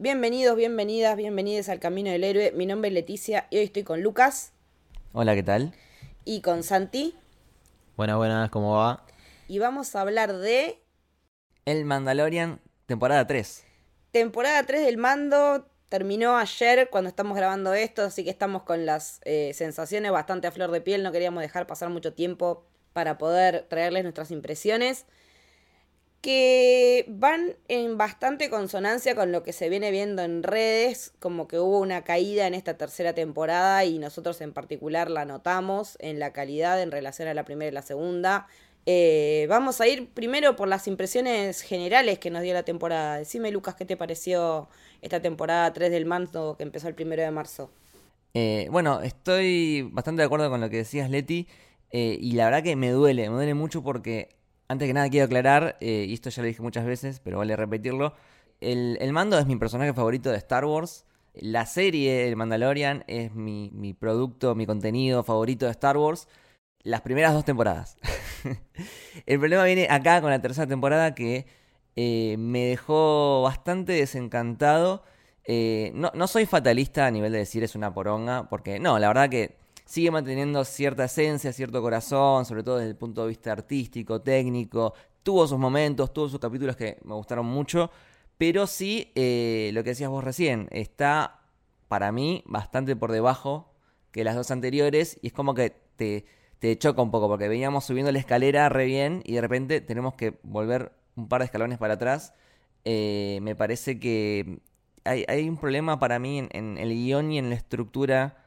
Bienvenidos, bienvenidas, bienvenidos al Camino del Héroe. Mi nombre es Leticia y hoy estoy con Lucas Hola, ¿qué tal? y con Santi. Buenas, buenas, ¿cómo va? Y vamos a hablar de El Mandalorian, temporada 3. temporada 3 del mando. Terminó ayer cuando estamos grabando esto, así que estamos con las eh, sensaciones bastante a flor de piel. No queríamos dejar pasar mucho tiempo para poder traerles nuestras impresiones. Que van en bastante consonancia con lo que se viene viendo en redes, como que hubo una caída en esta tercera temporada y nosotros en particular la notamos en la calidad en relación a la primera y la segunda. Eh, vamos a ir primero por las impresiones generales que nos dio la temporada. Decime, Lucas, ¿qué te pareció esta temporada 3 del mando que empezó el primero de marzo? Eh, bueno, estoy bastante de acuerdo con lo que decías, Leti. eh, y la verdad que me duele, me duele mucho porque, antes que nada, quiero aclarar, eh, y esto ya lo dije muchas veces, pero vale repetirlo. El, mando es mi personaje favorito de Star Wars. La serie, el Mandalorian, es mi, producto, mi contenido favorito de Star Wars. Las primeras dos temporadas. el problema viene acá con la tercera temporada que eh, me dejó bastante desencantado. Eh, no soy fatalista a nivel de decir es una poronga, porque no, la verdad que sigue manteniendo cierta esencia, cierto corazón, sobre todo desde el punto de vista artístico, técnico. Tuvo sus momentos, tuvo sus capítulos que me gustaron mucho, pero sí, eh, lo que decías vos recién, está para mí bastante por debajo que las dos anteriores y es como que te, te choca un poco porque veníamos subiendo la escalera re bien y de repente tenemos que volver un par de escalones para atrás. Eh, me parece que hay, hay un problema para mí en, en el guion y en la estructura,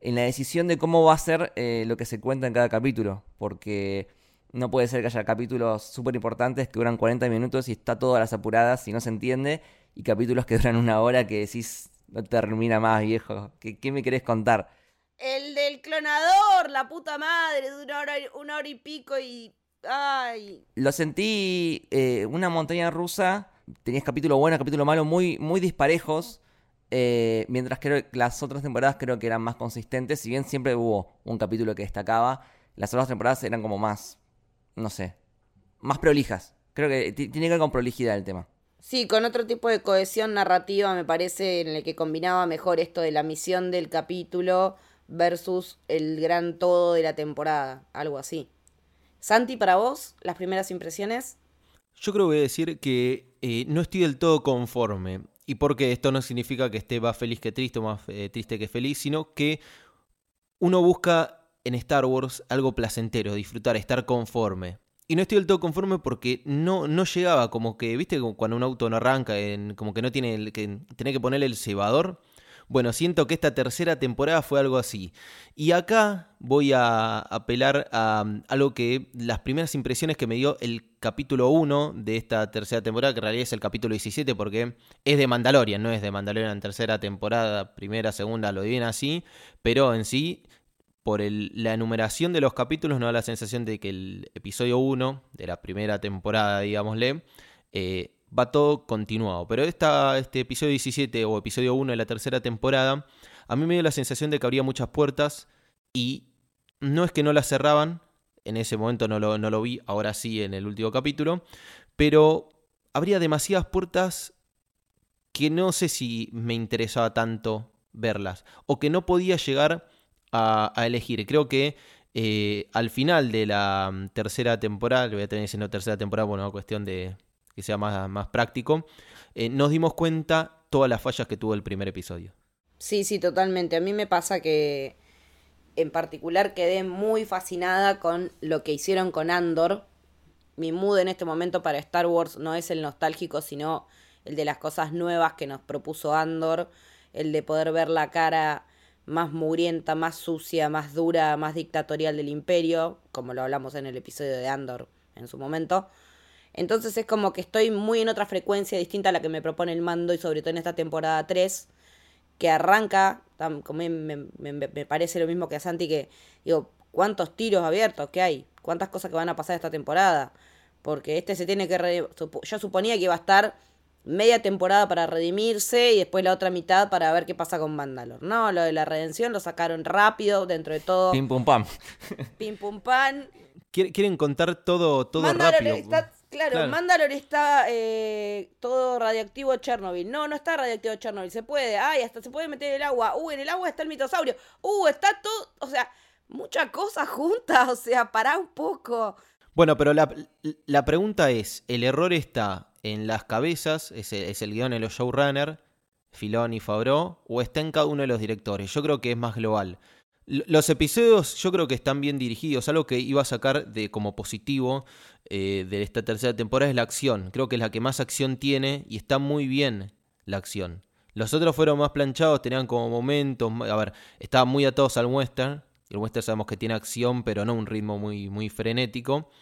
en la decisión de cómo va a ser eh, lo que se cuenta en cada capítulo, porque no puede ser que haya capítulos súper importantes que duran 40 minutos y está todo a las apuradas y no se entiende, y capítulos que duran una hora que decís, no termina más, viejo, ¿qué, qué me querés contar? El del clonador, la puta madre, de una hora, una hora y pico y... Ay, Lo sentí eh, una montaña rusa. Tenías capítulo bueno, capítulo malo, muy, muy disparejos. Eh, mientras creo que las otras temporadas creo que eran más consistentes. Si bien siempre hubo un capítulo que destacaba, las otras temporadas eran como más, no sé, más prolijas. Creo que ti- tiene que ver con prolijidad el tema. Sí, con otro tipo de cohesión narrativa me parece en el que combinaba mejor esto de la misión del capítulo versus el gran todo de la temporada, algo así. Santi, para vos, las primeras impresiones. Yo creo que voy a decir que eh, no estoy del todo conforme. Y porque esto no significa que esté más feliz que triste o más eh, triste que feliz, sino que uno busca en Star Wars algo placentero, disfrutar, estar conforme. Y no estoy del todo conforme porque no, no llegaba, como que, viste, cuando un auto no arranca, en- como que no tiene, el, que tiene que ponerle el cebador. Bueno, siento que esta tercera temporada fue algo así. Y acá voy a apelar a um, algo que las primeras impresiones que me dio el capítulo 1 de esta tercera temporada, que en realidad es el capítulo 17 porque es de Mandalorian, no es de Mandalorian tercera temporada, primera, segunda, lo dividen así, pero en sí, por la enumeración de los capítulos, no da la sensación de que el episodio 1 de la primera temporada, digámosle, eh, va todo continuado. Pero esta, este episodio 17 o episodio 1 de la tercera temporada, a mí me dio la sensación de que abría muchas puertas y no es que no las cerraban, en ese momento no lo, no lo vi, ahora sí en el último capítulo, pero habría demasiadas puertas que no sé si me interesaba tanto verlas o que no podía llegar a, elegir. Creo que eh, al final de la mm, tercera temporada, le voy a tener diciendo tercera temporada, bueno, cuestión de que sea más, más práctico, eh, nos dimos cuenta todas las fallas que tuvo el primer episodio. Sí, sí, totalmente. A mí me pasa que en particular quedé muy fascinada con lo que hicieron con Andor. Mi mood en este momento para Star Wars no es el nostálgico, sino el de las cosas nuevas que nos propuso Andor, el de poder ver la cara más mugrienta, más sucia, más dura, más dictatorial del imperio, como lo hablamos en el episodio de Andor en su momento. Entonces es como que estoy muy en otra frecuencia distinta a la que me propone el mando y sobre todo en esta temporada 3, que arranca, como me, me, parece lo mismo que a Santi, que digo, ¿cuántos tiros abiertos que hay? ¿Cuántas cosas que van a pasar esta temporada? Porque este se tiene que... Yo suponía que iba a estar media temporada para redimirse y después la otra mitad para ver qué pasa con Mandalor. No, lo de la redención lo sacaron rápido, dentro de todo. Pim pum pam. Pim pum pam. Quieren contar todo, todo rápido. Claro, Mandalor está eh, todo radioactivo Chernobyl. No, no está radioactivo Chernobyl. Se puede. Ay, hasta se puede meter el agua. Uh, en el agua está el mitosaurio. Uh, está todo. O sea, muchas cosas juntas. O sea, pará un poco. Bueno, pero la, la pregunta es: ¿el error está en las cabezas, es, es el guion en los showrunners, Filón y Favreau, o está en cada uno de los directores. Yo creo que es más global. Los episodios yo creo que están bien dirigidos. Algo que iba a sacar de como positivo eh, de esta tercera temporada es la acción. Creo que es la que más acción tiene y está muy bien la acción. Los otros fueron más planchados, tenían como momentos. A ver, estaban muy atados al western. El western sabemos que tiene acción, pero no un ritmo muy, muy frenético.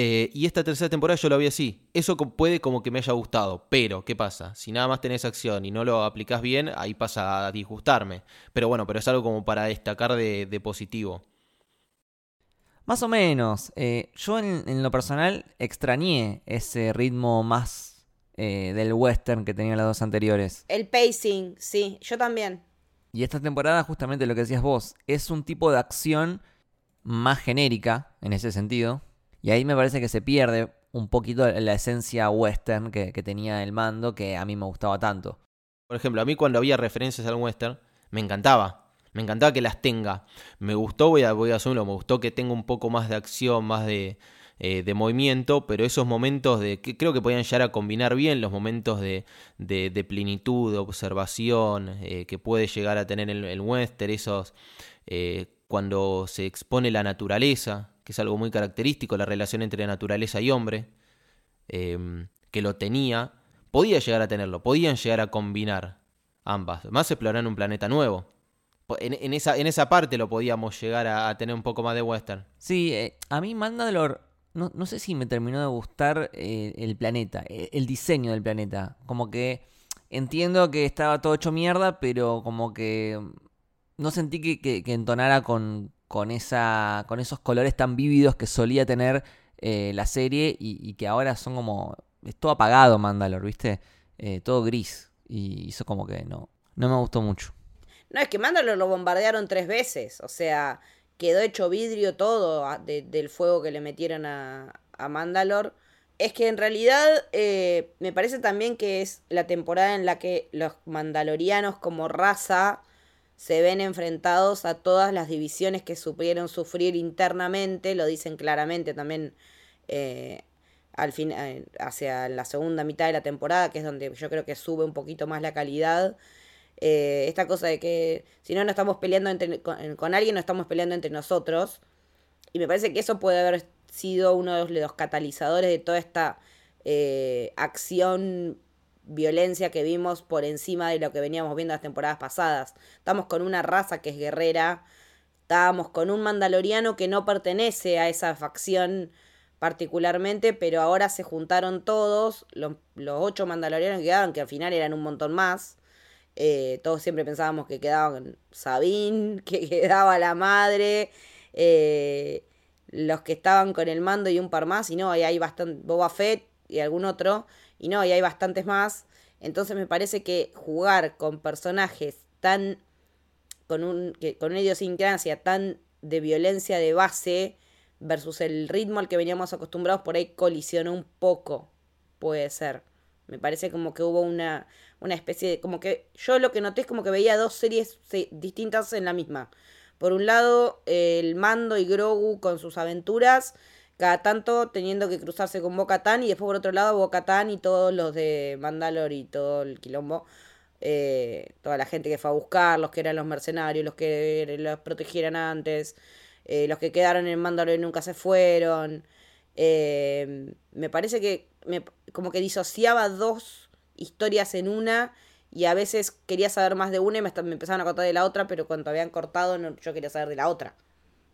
Eh, y esta tercera temporada yo lo vi así. Eso puede como que me haya gustado. Pero, ¿qué pasa? Si nada más tenés acción y no lo aplicás bien, ahí pasa a disgustarme. Pero bueno, pero es algo como para destacar de, positivo. Más o menos. Eh, yo en, lo personal extrañé ese ritmo más eh, del western que tenían las dos anteriores. El pacing, sí, yo también. Y esta temporada, justamente lo que decías vos, es un tipo de acción más genérica en ese sentido y ahí me parece que se pierde un poquito la esencia western que, tenía el mando, que a mí me gustaba tanto. Por ejemplo, a mí cuando había referencias al western, me encantaba. Me encantaba que las tenga. Me gustó, voy a, voy a asumirlo, me gustó que tenga un poco más de acción, más de, eh, de movimiento, pero esos momentos de que creo que podían llegar a combinar bien los momentos de, de, plenitud, de observación, eh, que puede llegar a tener el, el western, esos eh, cuando se expone la naturaleza, que es algo muy característico, la relación entre naturaleza y hombre, em, que lo tenía, podía llegar a tenerlo, podían llegar a combinar ambas. Más explorar un planeta nuevo. En, esa, parte lo podíamos llegar a, tener un poco más de western. Sí, eh, a mí Mandalor, no, no, sé si me terminó de gustar eh, el planeta, eh, el diseño del planeta. Como que entiendo que estaba todo hecho mierda, pero como que no sentí que entonara con, con, esa, con esos colores tan vívidos que solía tener eh, la serie y, que ahora son como... Es todo apagado Mandalor, ¿viste? Eh, todo gris. Y eso como que no, no me gustó mucho. No, es que Mandalor lo bombardearon tres veces. O sea, quedó hecho vidrio todo del fuego que le metieron a, a Mandalor. Es que en realidad eh, me parece también que es la temporada en la que los mandalorianos como raza se ven enfrentados a todas las divisiones que supieron sufrir internamente, lo dicen claramente también eh, al fin, eh, hacia la segunda mitad de la temporada, que es donde yo creo que sube un poquito más la calidad. Eh, esta cosa de que si no no estamos peleando con, alguien, no estamos peleando entre nosotros. Y me parece que eso puede haber sido uno de los catalizadores de toda esta acción violencia que vimos por encima de lo que veníamos viendo las temporadas pasadas. Estamos con una raza que es guerrera, estábamos con un mandaloriano que no pertenece a esa facción particularmente, pero ahora se juntaron todos, los, ocho mandalorianos que quedaban, que al final eran un montón más. Eh, todos siempre pensábamos que quedaban Sabine, que quedaba la madre, eh, los que estaban con el mando y un par más, y no, ahí hay bastante, Boba Fett y algún otro, y no, y hay bastantes más. Entonces me parece que jugar con personajes tan. con, un, que, con una idiosincrasia tan de violencia de base versus el ritmo al que veníamos acostumbrados, por ahí colisionó un poco. Puede ser. Me parece como que hubo una, una especie de. como que. Yo lo que noté es como que veía dos series distintas en la misma. Por un lado, el Mando y Grogu con sus aventuras cada tanto teniendo que cruzarse con Bocatán y después por otro lado Bocatán y todos los de Mandalor y todo el quilombo. Eh, toda la gente que fue a buscar, los que eran los mercenarios, los que los protegieran antes, eh, los que quedaron en Mandalor y nunca se fueron. Eh, me parece que me, como que disociaba dos historias en una y a veces quería saber más de una y me, me empezaban a contar de la otra, pero cuando habían cortado yo quería saber de la otra.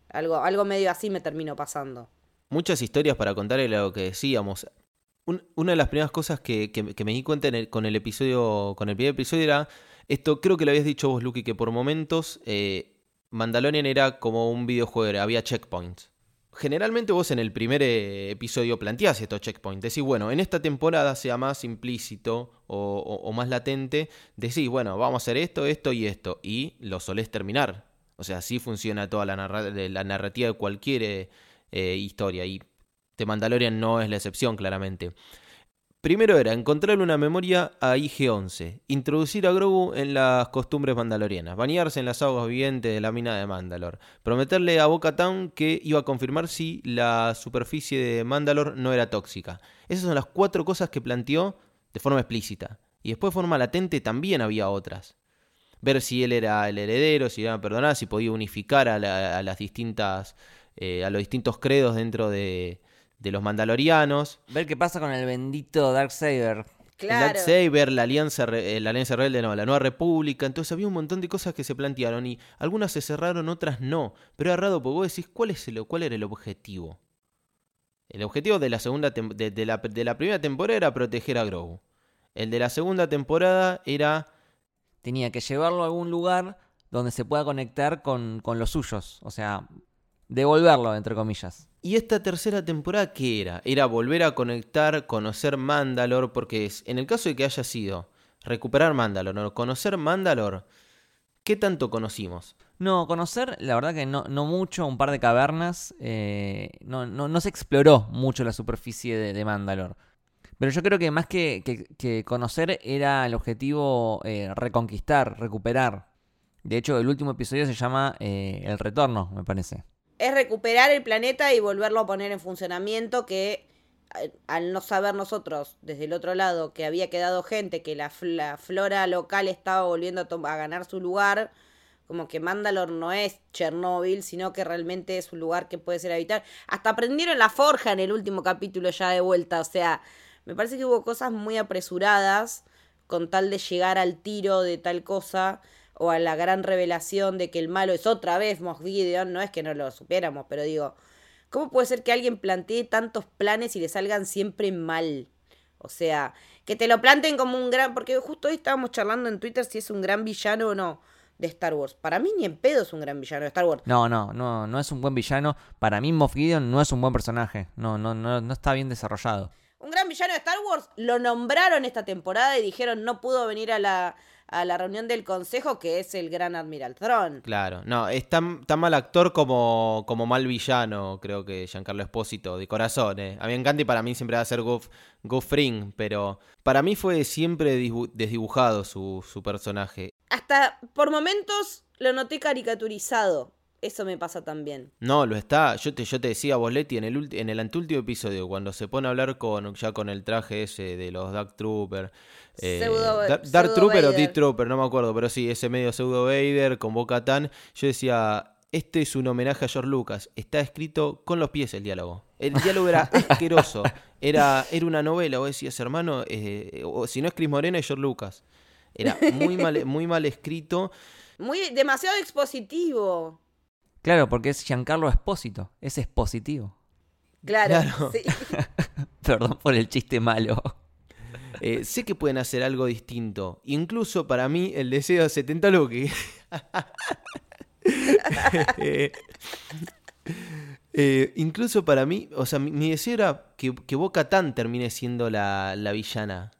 Algo, algo medio así me terminó pasando muchas historias para contar lo que decíamos. una de las primeras cosas que, me di cuenta con el episodio, con el primer episodio era esto, creo que lo habías dicho vos, Lucky, que por momentos eh, Mandalorian era como un videojuego, había checkpoints. Generalmente vos en el primer eh, episodio planteás estos checkpoints. Decís, bueno, en esta temporada sea más implícito o, más latente. Decís, bueno, vamos a hacer esto, esto y esto. Y lo solés terminar. O sea, así funciona toda la, la narrativa de cualquier eh, historia. Y The Mandalorian no es la excepción, claramente. Primero era encontrarle una memoria a IG-11, introducir a Grogu en las costumbres mandalorianas, bañarse en las aguas vivientes de la mina de Mandalor, prometerle a Bo-Katan que iba a confirmar si la superficie de Mandalor no era tóxica. Esas son las cuatro cosas que planteó de forma explícita. Y después de forma latente también había otras. Ver si él era el heredero, si iba a perdonar, si podía unificar a, las distintas, eh, a los distintos credos dentro de, de los mandalorianos. Ver qué pasa con el bendito Darksaber. Claro. Darksaber, la alianza, eh, la alianza rebelde, no, la nueva república. Entonces había un montón de cosas que se plantearon y algunas se cerraron, otras no. Pero era raro porque vos decís, ¿cuál, es el, cuál era el objetivo? El objetivo de la, segunda de, la, de la primera temporada era proteger a Grogu. El de la segunda temporada era... Tenía que llevarlo a algún lugar donde se pueda conectar con, con los suyos. O sea, devolverlo, entre comillas. ¿Y esta tercera temporada qué era? Era volver a conectar, conocer Mandalor, porque es, en el caso de que haya sido recuperar Mandalor, ¿no? conocer Mandalor, ¿qué tanto conocimos? No, conocer, la verdad que no, no mucho, un par de cavernas, eh, no, no, se exploró mucho la superficie de, Mandalor. Pero yo creo que más que, que, conocer era el objetivo eh, reconquistar, recuperar. De hecho, el último episodio se llama eh, El Retorno, me parece es recuperar el planeta y volverlo a poner en funcionamiento que al no saber nosotros desde el otro lado que había quedado gente, que la, flora local estaba volviendo a, ganar su lugar, como que Mandalor no es Chernóbil, sino que realmente es un lugar que puede ser habitar. Hasta aprendieron la forja en el último capítulo ya de vuelta, o sea, me parece que hubo cosas muy apresuradas con tal de llegar al tiro de tal cosa o a la gran revelación de que el malo es otra vez Moff Gideon, no es que no lo supiéramos, pero digo, ¿cómo puede ser que alguien plantee tantos planes y le salgan siempre mal? O sea, que te lo planten como un gran, porque justo hoy estábamos charlando en Twitter si es un gran villano o no de Star Wars. Para mí ni en pedo es un gran villano de Star Wars. No, no, no, no es un buen villano. Para mí Moff Gideon no es un buen personaje. No, no, no, no está bien desarrollado. Un gran villano de Star Wars lo nombraron esta temporada y dijeron no pudo venir a la a la reunión del consejo que es el gran Admiral Thrawn. Claro, no, es tan, mal actor como, como mal villano, creo que Giancarlo Espósito, de corazón. Eh. A mí me encanta y para mí siempre va a ser Goof, Fring, pero para mí fue siempre desdibujado su, su personaje. Hasta por momentos lo noté caricaturizado. Eso me pasa también. No, lo está. Yo te, yo te decía, Boletti, en el, en el anteúltimo episodio, cuando se pone a hablar con ya con el traje ese de los Dark Trooper. Eh, Dark Trooper o Deep Trooper, no me acuerdo, pero sí, ese medio pseudo Vader con Boca Tan. Yo decía, este es un homenaje a George Lucas. Está escrito con los pies el diálogo. El diálogo era asqueroso. Era, era una novela. Vos decías, hermano, eh, o, si no es Chris Morena, es George Lucas. Era muy mal, muy mal escrito. Muy, demasiado expositivo. Claro, porque es Giancarlo Espósito, es expositivo. Claro, Sí. Perdón por el chiste malo. Eh, sé que pueden hacer algo distinto. Incluso para mí, el deseo de 70 Loki. Eh, incluso para mí, o sea, mi, deseo era que, que Boca Tan termine siendo la, villana.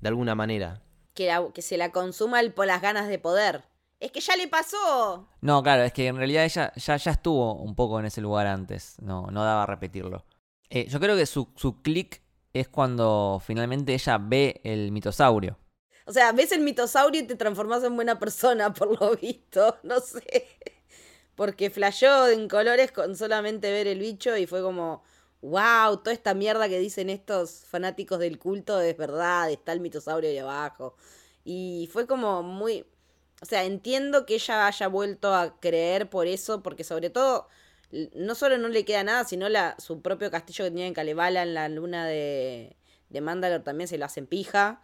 De alguna manera. Que, que se la consuma el, por las ganas de poder. Es que ya le pasó. No, claro, es que en realidad ella ya, ya estuvo un poco en ese lugar antes. No, no daba a repetirlo. Eh, yo creo que su, su clic es cuando finalmente ella ve el mitosaurio. O sea, ves el mitosaurio y te transformas en buena persona, por lo visto. No sé. Porque flasheó en colores con solamente ver el bicho y fue como, wow, toda esta mierda que dicen estos fanáticos del culto es verdad, está el mitosaurio ahí abajo. Y fue como muy o sea, entiendo que ella haya vuelto a creer por eso, porque sobre todo, no solo no le queda nada, sino la, su propio castillo que tenía en Kalevala en la luna de, de Mandalor también se lo hacen pija.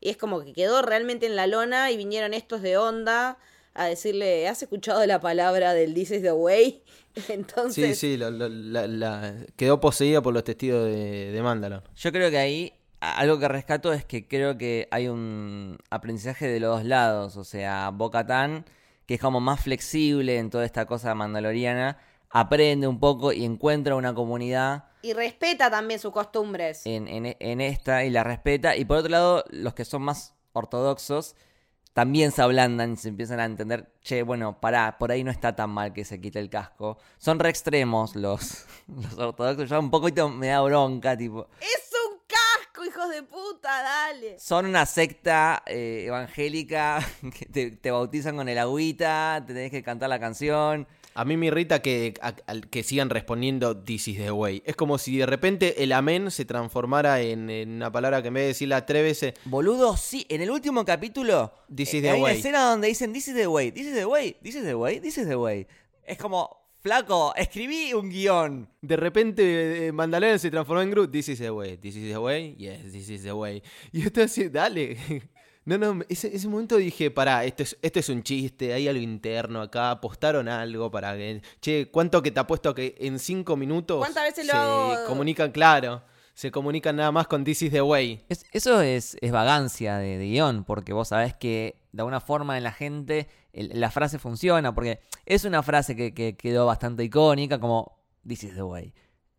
Y es como que quedó realmente en la lona y vinieron estos de onda a decirle, ¿has escuchado la palabra del This is the way? Entonces, Sí, sí, lo- lo- la- la- quedó poseída por los testigos de, de Mandalor. Yo creo que ahí algo que rescato es que creo que hay un aprendizaje de los dos lados. O sea, Bo-Katan, que es como más flexible en toda esta cosa mandaloriana, aprende un poco y encuentra una comunidad y respeta también sus costumbres. en, en- en esta y la respeta. Y por otro lado, los que son más ortodoxos también se ablandan y se empiezan a entender, che, bueno, pará, por ahí no está tan mal que se quite el casco. Son re extremos los, los ortodoxos, ya un poquito me da bronca, tipo... ¡Es hijos de puta! Dale. Son una secta eh, evangélica que te, te bautizan con el agüita, te tenés que cantar la canción. A mí me irrita que, a- que sigan respondiendo This is the way. Es como si de repente el amén se transformara en, en una palabra que en vez de decirla tres veces, Boludo, sí, en el último capítulo This eh, is the hay una way. escena donde dicen This is the way, this is the way, this is the way, this is the way. Es como, flaco, escribí un guion. De repente eh, Mandalorian se transformó en Groot. This is the way. This is the way. Yes, this is the way. Y yo estaba así, dale. No, no, ese, ese momento dije, pará, esto es, esto es un chiste, hay algo interno acá, apostaron algo para que... Che, ¿cuánto que te apuesto que en cinco minutos ¿Cuántas veces lo se hago? comunican, claro, se comunican nada más con This is the way? Es- eso es, es vagancia de, de guion, porque vos sabés que de alguna forma en la gente el- la frase funciona, porque es una frase que, que quedó bastante icónica, como This is the way.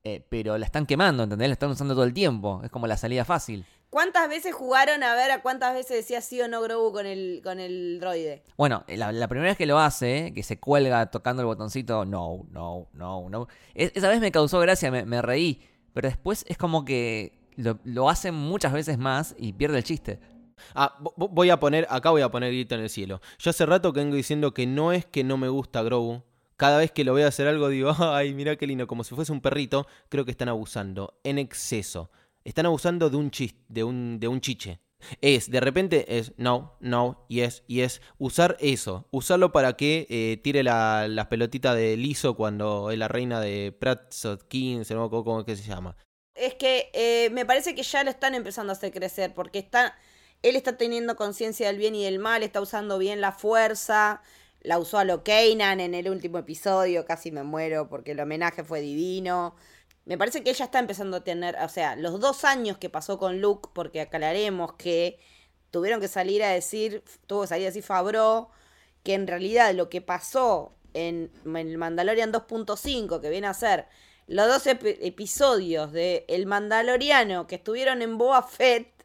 Eh, pero la están quemando, ¿entendés? La están usando todo el tiempo. Es como la salida fácil. ¿Cuántas veces jugaron a ver a cuántas veces decía sí o no Grogu con el, con el droide? Bueno, la, la primera vez que lo hace, que se cuelga tocando el botoncito, no, no, no, no. es- esa vez me causó gracia, me, me reí. Pero después es como que lo, lo hacen muchas veces más y pierde el chiste. Ah, vo- vo- voy a poner, acá voy a poner grito en el cielo. Yo hace rato que vengo diciendo que no es que no me gusta Grogu. Cada vez que lo veo hacer algo digo, ay, mira qué lindo, como si fuese un perrito. Creo que están abusando, en exceso. Están abusando de un chiste, de un, chiche. Es, de repente es no, no, yes, yes. Usar eso, usarlo para que eh, tire la- las pelotitas de liso cuando es la reina de Pratsot 15, no acuerdo cómo es que se llama. Es que eh, me parece que ya lo están empezando a hacer crecer, porque está, él está teniendo conciencia del bien y del mal, está usando bien la fuerza, la usó a lo Kanan en el último episodio, casi me muero porque el homenaje fue divino. Me parece que ella está empezando a tener, o sea, los dos años que pasó con Luke, porque aclararemos que tuvieron que salir a decir, tuvo que salir a decir Fabro, que en realidad lo que pasó en, el Mandalorian 2.5, que viene a ser los dos epi- episodios de El Mandaloriano que estuvieron en Boa Fett,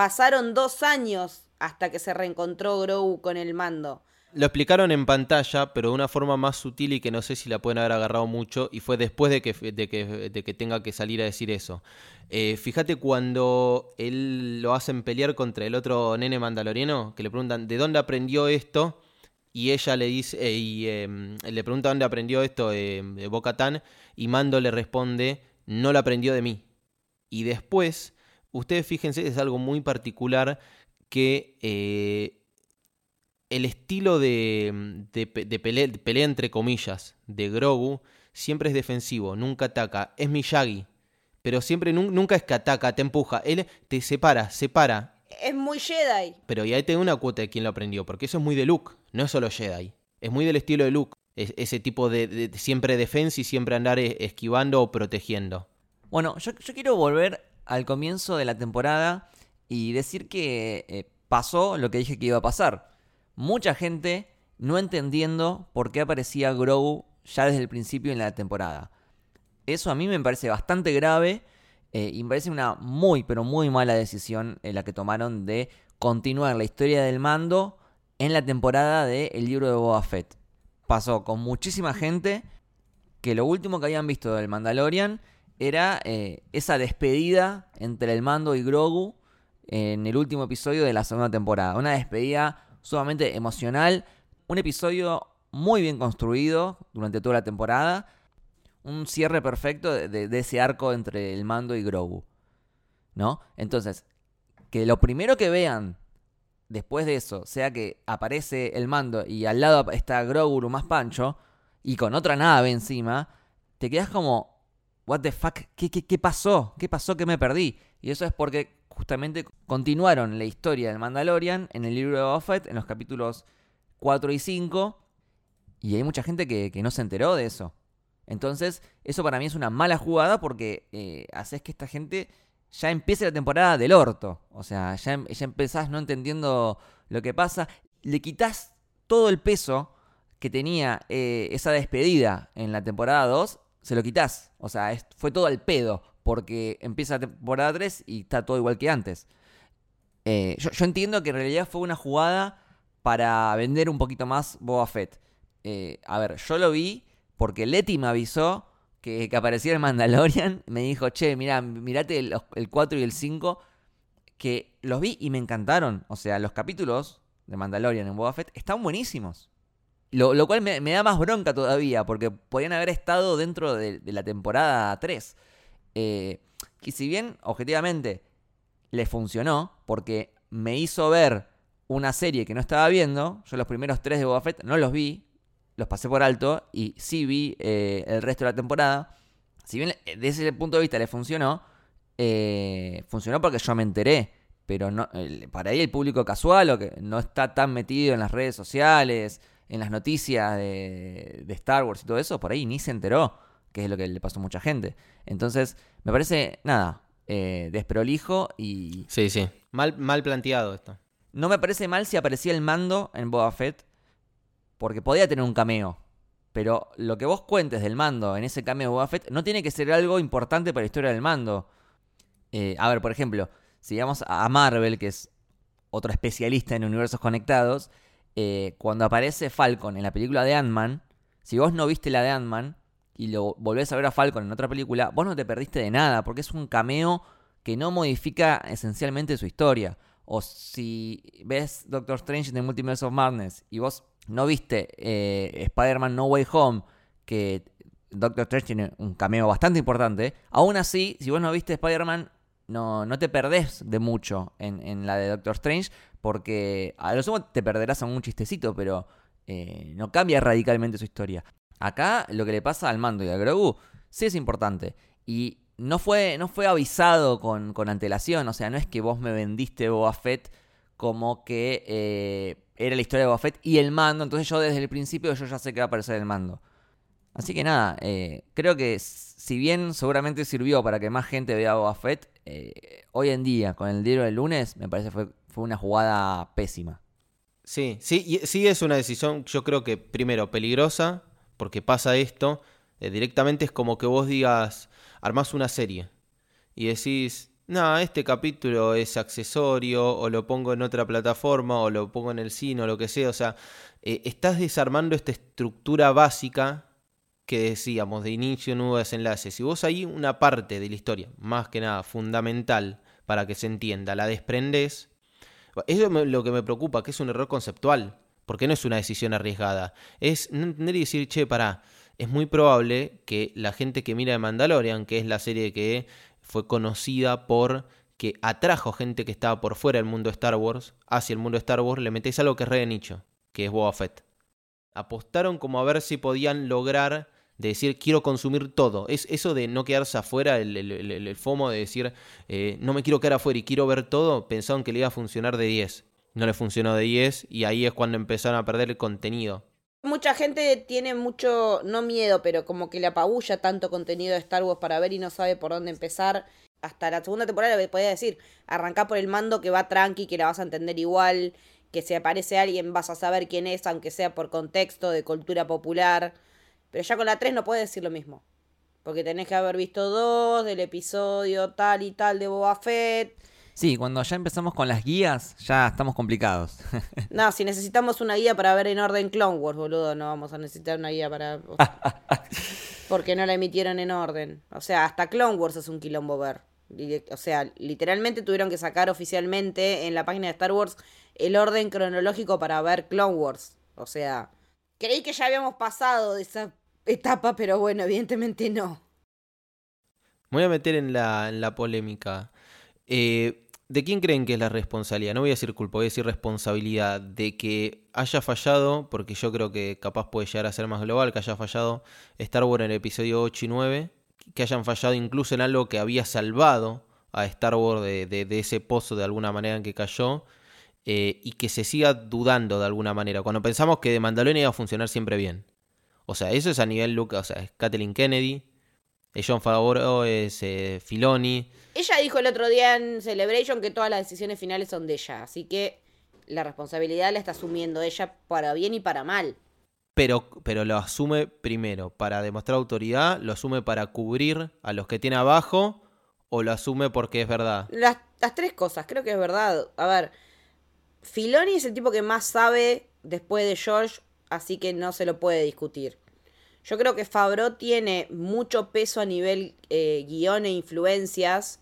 pasaron dos años hasta que se reencontró Grogu con el mando. Lo explicaron en pantalla, pero de una forma más sutil y que no sé si la pueden haber agarrado mucho. Y fue después de que, tenga que salir a decir eso. Eh, fíjate cuando él lo hacen pelear contra el otro nene mandaloriano, que le preguntan de dónde aprendió esto. Y ella le dice, eh, y eh, le pregunta dónde aprendió esto eh, de Bo-Katan, y Mando le responde, no lo aprendió de mí. Y después, ustedes fíjense, es algo muy particular que eh, el estilo de, de, pe- de pelea, de pelea, entre comillas, de Grogu, siempre es defensivo, nunca ataca. Es Miyagi, pero siempre nun- nunca es que ataca, te empuja. Él te separa, separa. Es muy Jedi. Pero y ahí te da una cuota de quién lo aprendió, porque eso es muy de Luke, no es solo Jedi. Es muy del estilo de Luke. Es- ese tipo de, de- de siempre defensa y siempre andar esquivando o protegiendo. Bueno, yo, yo quiero volver al comienzo de la temporada y decir que eh, pasó lo que dije que iba a pasar. Mucha gente no entendiendo por qué aparecía Grogu ya desde el principio en la temporada. Eso a mí me parece bastante grave eh, y me parece una muy, pero muy mala decisión eh, la que tomaron de continuar la historia del mando en la temporada de El libro de Boba Fett. Pasó con muchísima gente que lo último que habían visto del Mandalorian era eh, esa despedida entre el mando y Grogu en el último episodio de la segunda temporada. Una despedida sumamente emocional, un episodio muy bien construido durante toda la temporada, un cierre perfecto de, de- de ese arco entre el mando y Grogu. ¿No? Entonces, que lo primero que vean después de eso sea que aparece el mando y al lado está Grogu más pancho y con otra nave encima, te quedas como, what the fuck, ¿Qué, qué, qué pasó? ¿Qué pasó que me perdí? Y eso es porque justamente continuaron la historia del Mandalorian en el libro de Boba en los capítulos 4 y 5 y hay mucha gente que, que no se enteró de eso. Entonces, eso para mí es una mala jugada porque eh, haces que esta gente ya empiece la temporada del orto. O sea, ya, ya empezás no entendiendo lo que pasa. Le quitas todo el peso que tenía eh, esa despedida en la temporada 2, se lo quitas. O sea, fue todo al pedo porque empieza la temporada 3 y está todo igual que antes. Eh, yo, entiendo que en realidad fue una jugada para vender un poquito más Boba Fett. Eh, a ver, yo lo vi porque Leti me avisó que, que aparecía el Mandalorian. Me dijo, che, mira, mirate el, el 4 y el 5. Que los vi y me encantaron. O sea, los capítulos de Mandalorian en Boba Fett están buenísimos. Lo, lo cual me, da más bronca todavía, porque podían haber estado dentro de, la temporada 3. Eh, y si bien, objetivamente, le funcionó, porque me hizo ver una serie que no estaba viendo, yo los primeros tres de Boba Fett no los vi, los pasé por alto, y sí vi eh, el resto de la temporada. Si bien eh, desde ese punto de vista le funcionó, funcionó porque yo me enteré. Pero no, para ahí el público casual o que no está tan metido en las redes sociales, en las noticias de, de Star Wars y todo eso, por ahí ni se enteró, que es lo que le pasó a mucha gente. Entonces, me parece, nada, eh, desprolijo y Sí, sí. Mal, mal planteado esto. no me parece mal si aparecía el mando en Boba Fett, porque podía tener un cameo. Pero lo que vos cuentes del mando en ese cameo de Boba Fett no tiene que ser algo importante para la historia del mando. Eh, a ver, por ejemplo, si vamos a Marvel, que es otro especialista en universos conectados, eh, cuando aparece Falcon en la película de Ant-Man, si vos no viste la de Ant-Man y lo volvés a ver a Falcon en otra película, vos no te perdiste de nada, porque es un cameo que no modifica esencialmente su historia. O si ves Doctor Strange en The Multiverse of Madness y vos no viste eh, Spider-Man No Way Home, que Doctor Strange tiene un cameo bastante importante, aún así, si vos no viste Spider-Man, no, no te perdés de mucho en, en la de Doctor Strange, porque a lo sumo te perderás algún chistecito, pero eh, no cambia radicalmente su historia. Acá lo que le pasa al mando y a Grogu sí es importante. Y no fue, no fue avisado con, con antelación. O sea, no es que vos me vendiste Boba Fett como que eh, era la historia de Boba Fett y el mando. Entonces yo desde el principio yo ya sé que va a aparecer el mando. Así que nada, eh, creo que si bien seguramente sirvió para que más gente vea Boba Fett, hoy en día, con el diario del lunes, me parece fue, fue una jugada pésima. Sí, sí, sí es una decisión, yo creo que primero peligrosa, porque pasa esto, eh, directamente es como que vos digas, armás una serie y decís, no, este capítulo es accesorio, o lo pongo en otra plataforma, o lo pongo en el cine, o lo que sea, o sea, eh, estás desarmando esta estructura básica que decíamos, de inicio, nudo, desenlace. Si vos ahí una parte de la historia, más que nada fundamental para que se entienda, la desprendes, eso es lo que me preocupa, que es un error conceptual, porque no es una decisión arriesgada. Es entender y decir, che, pará, es muy probable que la gente que mira de Mandalorian, que es la serie que fue conocida por que atrajo gente que estaba por fuera del mundo de Star Wars hacia el mundo de Star Wars, le metéis algo que es re de nicho, que es Boba Fett. Apostaron como a ver si podían lograr de decir quiero consumir todo. Es eso de no quedarse afuera, el, el- el- el FOMO de decir eh, no me quiero quedar afuera y quiero ver todo, pensaron que le iba a funcionar de 10. No le funcionó de 10 y ahí es cuando empezaron a perder el contenido. Mucha gente tiene mucho, no miedo, pero como que le apabulla tanto contenido de Star Wars para ver y no sabe por dónde empezar. Hasta la segunda temporada le podía decir, arrancá por el mando que va tranqui, que la vas a entender igual, que si aparece alguien vas a saber quién es, aunque sea por contexto de cultura popular. Pero ya con la 3 no puedes decir lo mismo. Porque tenés que haber visto dos del episodio tal y tal de Boba Fett. Sí, cuando ya empezamos con las guías, ya estamos complicados. No, si necesitamos una guía para ver en orden Clone Wars, boludo, no vamos a necesitar una guía para... Porque no la emitieron en orden. O sea, hasta Clone Wars es un quilombo ver. O sea, literalmente tuvieron que sacar oficialmente en la página de Star Wars el orden cronológico para ver Clone Wars. O sea, creí que ya habíamos pasado de esa etapa, pero bueno, evidentemente no. Me voy a meter en la, polémica. Eh, ¿De quién creen que es la responsabilidad? No voy a decir culpa, voy a decir responsabilidad de que haya fallado, porque yo creo que capaz puede llegar a ser más global, que haya fallado Star Wars en el episodio 8 y 9, que hayan fallado incluso en algo que había salvado a Star Wars de ese pozo de alguna manera en que cayó, eh, y que se siga dudando de alguna manera. Cuando pensamos que de Mandalorian iba a funcionar siempre bien. O sea, eso es a nivel Lucas, o sea, es Kathleen Kennedy, es John Favreau, es eh, Filoni. Ella dijo el otro día en Celebration que todas las decisiones finales son de ella, así que la responsabilidad la está asumiendo ella para bien y para mal. Pero, pero lo asume primero para demostrar autoridad, lo asume para cubrir a los que tiene abajo o lo asume porque es verdad. Las, las tres cosas, creo que es verdad. A ver, Filoni es el tipo que más sabe después de George, así que no se lo puede discutir. Yo creo que Fabro tiene mucho peso a nivel eh, guion e influencias.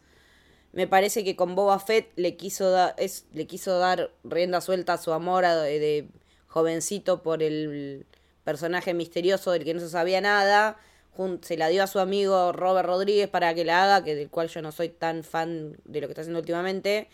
Me parece que con Boba Fett le quiso, da- es, le quiso dar rienda suelta a su amor a- de, de jovencito por el personaje misterioso del que no se sabía nada. Se la dio a su amigo Robert Rodríguez para que la haga, que del cual yo no soy tan fan de lo que está haciendo últimamente.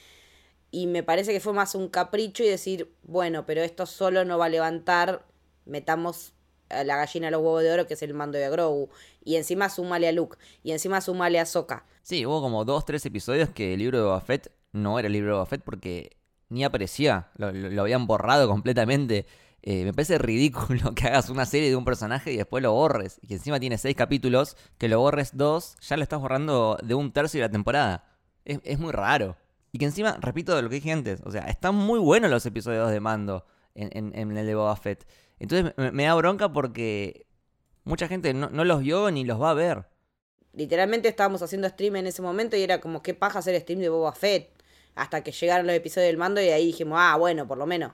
Y me parece que fue más un capricho y decir, bueno, pero esto solo no va a levantar, metamos a la gallina los huevos de oro, que es el mando de Grogu. Y encima sumale a Luke. Y encima sumale a Soka. Sí, hubo como dos, tres episodios que el libro de Boba Fett no era el libro de Boba Fett porque ni aparecía, lo, lo- lo habían borrado completamente. Eh, me parece ridículo que hagas una serie de un personaje y después lo borres. Y que encima tiene seis capítulos, que lo borres dos, ya lo estás borrando de un tercio de la temporada. Es, es muy raro. Y que encima, repito lo que dije antes, o sea, están muy buenos los episodios de mando en, en- en el de Boba Fett. Entonces me, da bronca porque mucha gente no, no los vio ni los va a ver. Literalmente estábamos haciendo stream en ese momento y era como qué paja hacer stream de Boba Fett. Hasta que llegaron los episodios del mando y ahí dijimos, ah, bueno, por lo menos.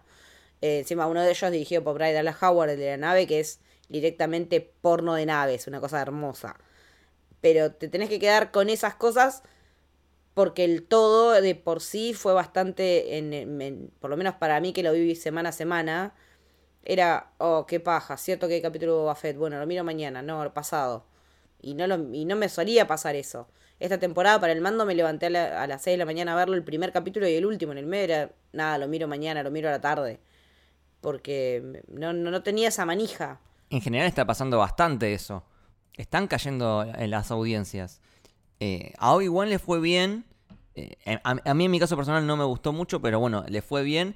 Eh, encima uno de ellos dirigido por Brian Dallas Howard, de la nave, que es directamente porno de naves, una cosa hermosa. Pero te tenés que quedar con esas cosas porque el todo de por sí fue bastante, en, en- por lo menos para mí que lo viví semana a semana, era, oh, qué paja, cierto que hay capítulo de Boba bueno, lo miro mañana, no, pasado. Y no, lo, y no me solía pasar eso. Esta temporada para el mando me levanté a, la- a las 6 de la mañana a verlo el primer capítulo y el último. En el medio era, nada, lo miro mañana, lo miro a la tarde. Porque no, no, no tenía esa manija. En general está pasando bastante eso. Están cayendo en las audiencias. Eh, a Obi-Wan le fue bien. Eh, a, a mí en mi caso personal no me gustó mucho, pero bueno, le fue bien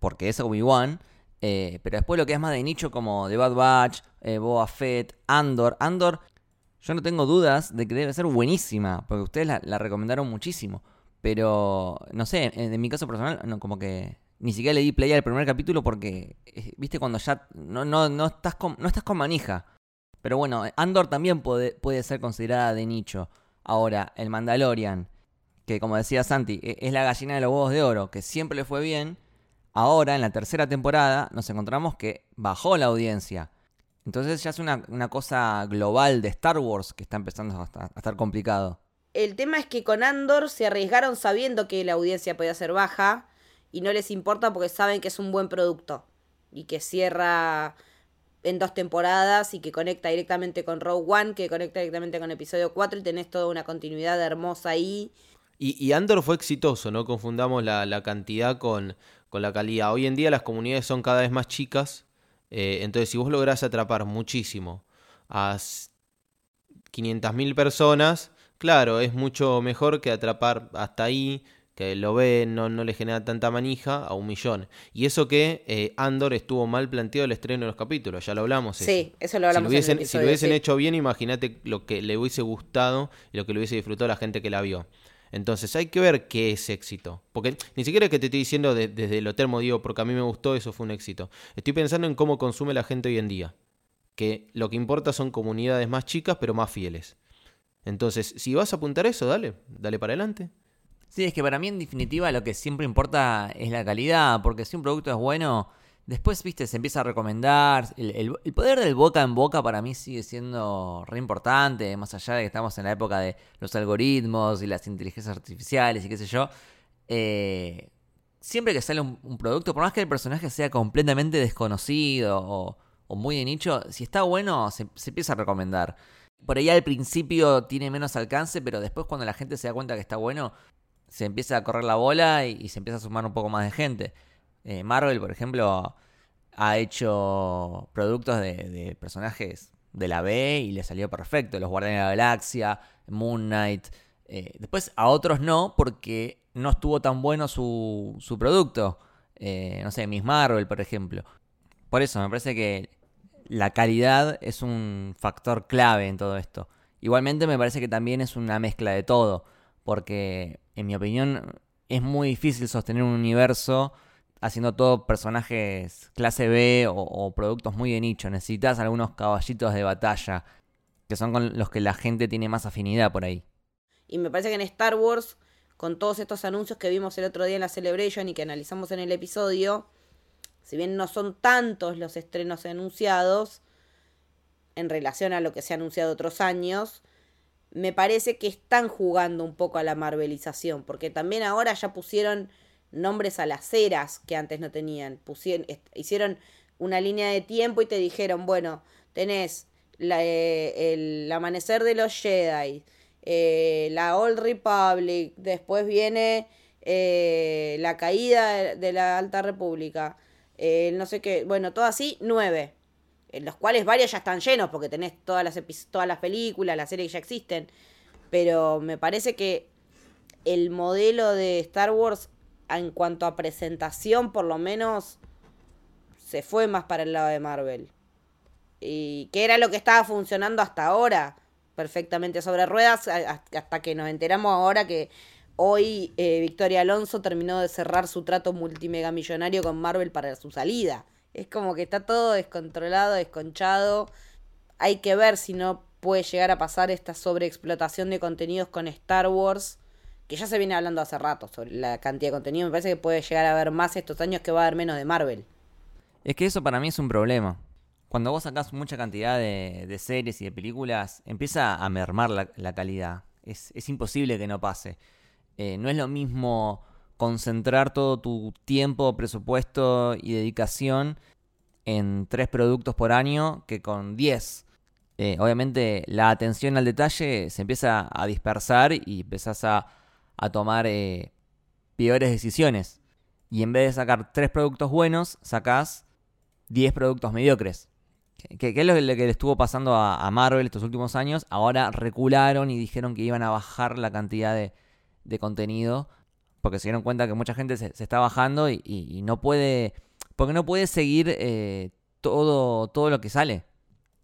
porque es Obi-Wan. Eh, pero después lo que es más de nicho como The Bad Batch, eh, Fett, Andor. Andor, yo no tengo dudas de que debe ser buenísima, porque ustedes la, recomendaron muchísimo. Pero, no sé, en, en mi caso personal, no, como que ni siquiera le di play al primer capítulo porque, eh, viste, cuando ya no, no, no, estás, con, no estás con manija. Pero bueno, Andor también puede, puede ser considerada de nicho. Ahora, el Mandalorian, que como decía Santi, e- es la gallina de los huevos de oro, que siempre le fue bien. Ahora, en la tercera temporada, nos encontramos que bajó la audiencia. Entonces ya es una, una cosa global de Star Wars que está empezando a, a estar complicado. El tema es que con Andor se arriesgaron sabiendo que la audiencia podía ser baja y no les importa porque saben que es un buen producto y que cierra en dos temporadas y que conecta directamente con Rogue One, que conecta directamente con episodio 4 y tenés toda una continuidad hermosa ahí. Y, y Andor fue exitoso, no confundamos la, la cantidad con, con la calidad. Hoy en día las comunidades son cada vez más chicas, eh, entonces si vos lográs atrapar muchísimo a s- 500.000 personas, claro, es mucho mejor que atrapar hasta ahí, que lo ven, no, no le genera tanta manija, a un millón. Y eso que eh, Andor estuvo mal planteado el estreno de los capítulos, ya lo hablamos. eso. Sí, eso lo Si hablamos lo hubiesen, en el si lo hubiesen sí. hecho bien, imagínate lo que le hubiese gustado y lo que le hubiese disfrutado la gente que la vio. Entonces hay que ver qué es éxito. Porque ni siquiera es que te estoy diciendo de- desde lo termo, digo, porque a mí me gustó, eso fue un éxito. Estoy pensando en cómo consume la gente hoy en día. Que lo que importa son comunidades más chicas, pero más fieles. Entonces, si vas a apuntar eso, dale, dale para adelante. Sí, es que para mí en definitiva lo que siempre importa es la calidad, porque si un producto es bueno, después, viste, se empieza a recomendar. El, el- poder del boca en boca para mí sigue siendo re importante, más allá de que estamos en la época de los algoritmos y las inteligencias artificiales y qué sé yo. Eh, siempre que sale un, producto, por más que el personaje sea completamente desconocido o, muy de nicho, si está bueno, se, empieza a recomendar. Por ahí al principio tiene menos alcance, pero después cuando la gente se da cuenta que está bueno, se empieza a correr la bola y se empieza a sumar un poco más de gente. Eh, Marvel, por ejemplo, ha hecho productos de, personajes de la B y le salió perfecto. Los Guardianes de la Galaxia, Moon Knight. Eh, después a otros no, porque no estuvo tan bueno su, su producto. eh, no sé, Miss Marvel, por ejemplo. Por eso me parece que la calidad es un factor clave en todo esto. Igualmente me parece que también es una mezcla de todo, porque en mi opinión es muy difícil sostener un universo haciendo todo personajes clase B o, productos muy de nicho. Necesitas algunos caballitos de batalla, que son con los que la gente tiene más afinidad por ahí. Y me parece que en Star Wars, con todos estos anuncios que vimos el otro día en la Celebration y que analizamos en el episodio, si bien no son tantos los estrenos anunciados en relación a lo que se ha anunciado otros años, me parece que están jugando un poco a la marvelización, porque también ahora ya pusieron nombres a las eras que antes no tenían. Pusieron, hicieron una línea de tiempo y te dijeron, bueno, tenés eh, el amanecer de los Jedi, eh, la Old Republic, después viene eh, la caída de la Alta República, no sé qué, bueno, todo así, nueve. En los cuales varios ya están llenos porque tenés todas las, todas las películas, las series que ya existen. Pero me parece que el modelo de Star Wars en cuanto a presentación, por lo menos, se fue más para el lado de Marvel. Y que era lo que estaba funcionando hasta ahora, perfectamente sobre ruedas, hasta que nos enteramos ahora que hoy eh, Victoria Alonso terminó de cerrar su trato multimegamillonario con Marvel para su salida. Es como que está todo descontrolado, desconchado. Hay que ver si no puede llegar a pasar esta sobreexplotación de contenidos con Star Wars que ya se viene hablando hace rato sobre la cantidad de contenido, me parece que puede llegar a haber más estos años que va a haber menos de Marvel. Es que eso para mí es un problema. Cuando vos sacás mucha cantidad de, series y de películas, empieza a mermar la, calidad. Es, imposible que no pase. Eh, no es lo mismo concentrar todo tu tiempo, presupuesto y dedicación en tres productos por año que con diez. Eh, obviamente la atención al detalle se empieza a dispersar y empezás a a tomar eh, peores decisiones. Y en vez de sacar tres productos buenos, sacás 10 productos mediocres. ¿Qué, es lo que, le estuvo pasando a, Marvel estos últimos años? Ahora recularon y dijeron que iban a bajar la cantidad de, contenido. Porque se dieron cuenta que mucha gente se, está bajando y, no puede. Porque no puede seguir eh, todo, todo lo que sale.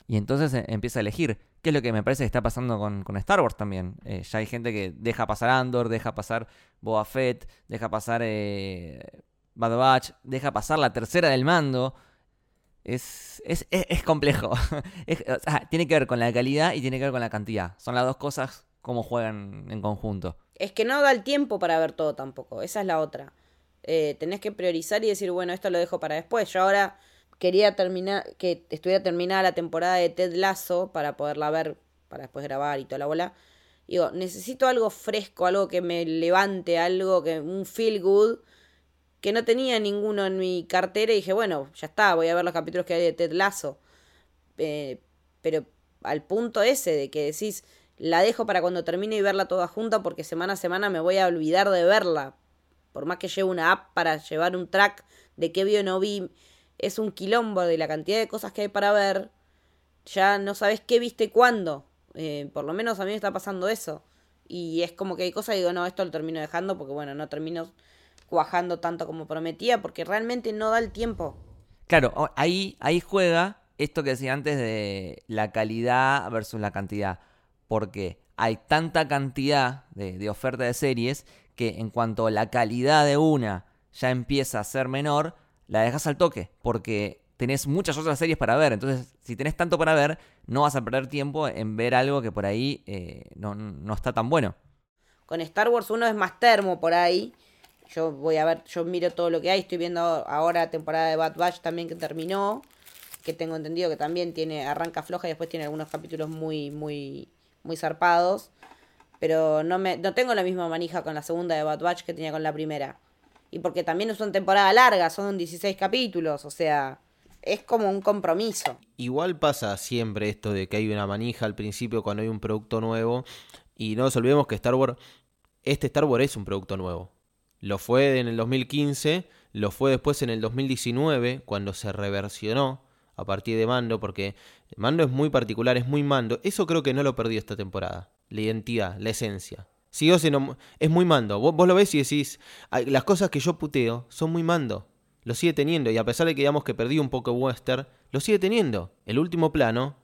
Y entonces eh, empieza a elegir. ¿Qué es lo que me parece que está pasando con, Star Wars también? Eh, ya hay gente que deja pasar Andor, deja pasar Boba Fett, deja pasar eh, Bad Batch, deja pasar la tercera del mando. Es, es, es, complejo. tiene que ver con la calidad y tiene que ver con la cantidad. Son las dos cosas como juegan en conjunto. Es que no da el tiempo para ver todo tampoco. Esa es la otra. Eh, tenés que priorizar y decir, bueno, esto lo dejo para después. Yo ahora quería terminar, que estuviera terminada la temporada de Ted Lasso para poderla ver, para después grabar y toda la bola. Digo, necesito algo fresco, algo que me levante, algo que, un feel good, que no tenía ninguno en mi cartera y dije, bueno, ya está, voy a ver los capítulos que hay de Ted Lasso. Eh, pero al punto ese de que decís, la dejo para cuando termine y verla toda junta porque semana a semana me voy a olvidar de verla. Por más que lleve una app para llevar un track de qué vi o no vi, es un quilombo de la cantidad de cosas que hay para ver. Ya no sabes qué viste cuándo. Eh, por lo menos a mí me está pasando eso. Y es como que hay cosas y digo, no, esto lo termino dejando porque, bueno, no termino cuajando tanto como prometía porque realmente no da el tiempo. Claro, ahí, ahí juega esto que decía antes de la calidad versus la cantidad. Porque hay tanta cantidad de, de oferta de series que en cuanto la calidad de una ya empieza a ser menor, la dejas al toque, porque tenés muchas otras series para ver. Entonces, si tenés tanto para ver, no vas a perder tiempo en ver algo que por ahí eh, no, está tan bueno. Con Star Wars uno es más termo por ahí. Yo voy a ver, yo miro todo lo que hay. Estoy viendo ahora temporada de Bad Batch también que terminó. Que tengo entendido que también tiene, arranca floja y después tiene algunos capítulos muy, muy, muy zarpados. Pero no me, no tengo la misma manija con la segunda de Bad Batch que tenía con la primera. Y porque también es una temporada larga, son 16 capítulos, o sea, es como un compromiso. Igual pasa siempre esto de que hay una manija al principio cuando hay un producto nuevo. Y no nos olvidemos que Star Wars, este Star Wars es un producto nuevo. Lo fue en el 2015, lo fue después en el 2019, cuando se reversionó a partir de Mando, porque Mando es muy particular, es muy Mando. Eso creo que no lo perdí esta temporada. La identidad, la esencia. Siendo. Es muy mando. Vos, lo ves y decís. Las cosas que yo puteo son muy mando. Lo sigue teniendo. Y a pesar de que digamos que perdí un poco western, lo sigue teniendo. El último plano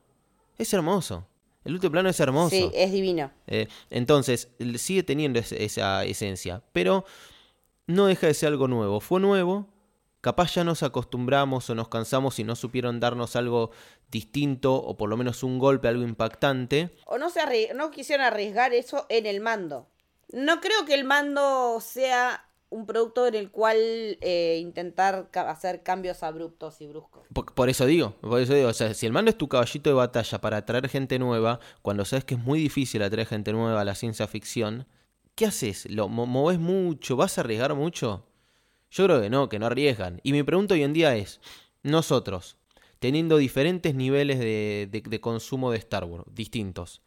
es hermoso. El último plano es hermoso. Sí, es divino. Eh, entonces, sigue teniendo es- esa esencia. Pero no deja de ser algo nuevo. Fue nuevo. Capaz ya nos acostumbramos o nos cansamos y no supieron darnos algo distinto o por lo menos un golpe, algo impactante. O no, se no quisieron arriesgar eso en el mando. No creo que el mando sea un producto en el cual eh, intentar hacer cambios abruptos y bruscos. Por, por eso digo, por eso digo, o sea, si el mando es tu caballito de batalla para atraer gente nueva, cuando sabes que es muy difícil atraer gente nueva a la ciencia ficción, ¿qué haces? ¿Lo mo- moves mucho? ¿Vas a arriesgar mucho? Yo creo que no, que no arriesgan. Y mi pregunta hoy en día es, nosotros, teniendo diferentes niveles de, de- de consumo de Star Wars, distintos,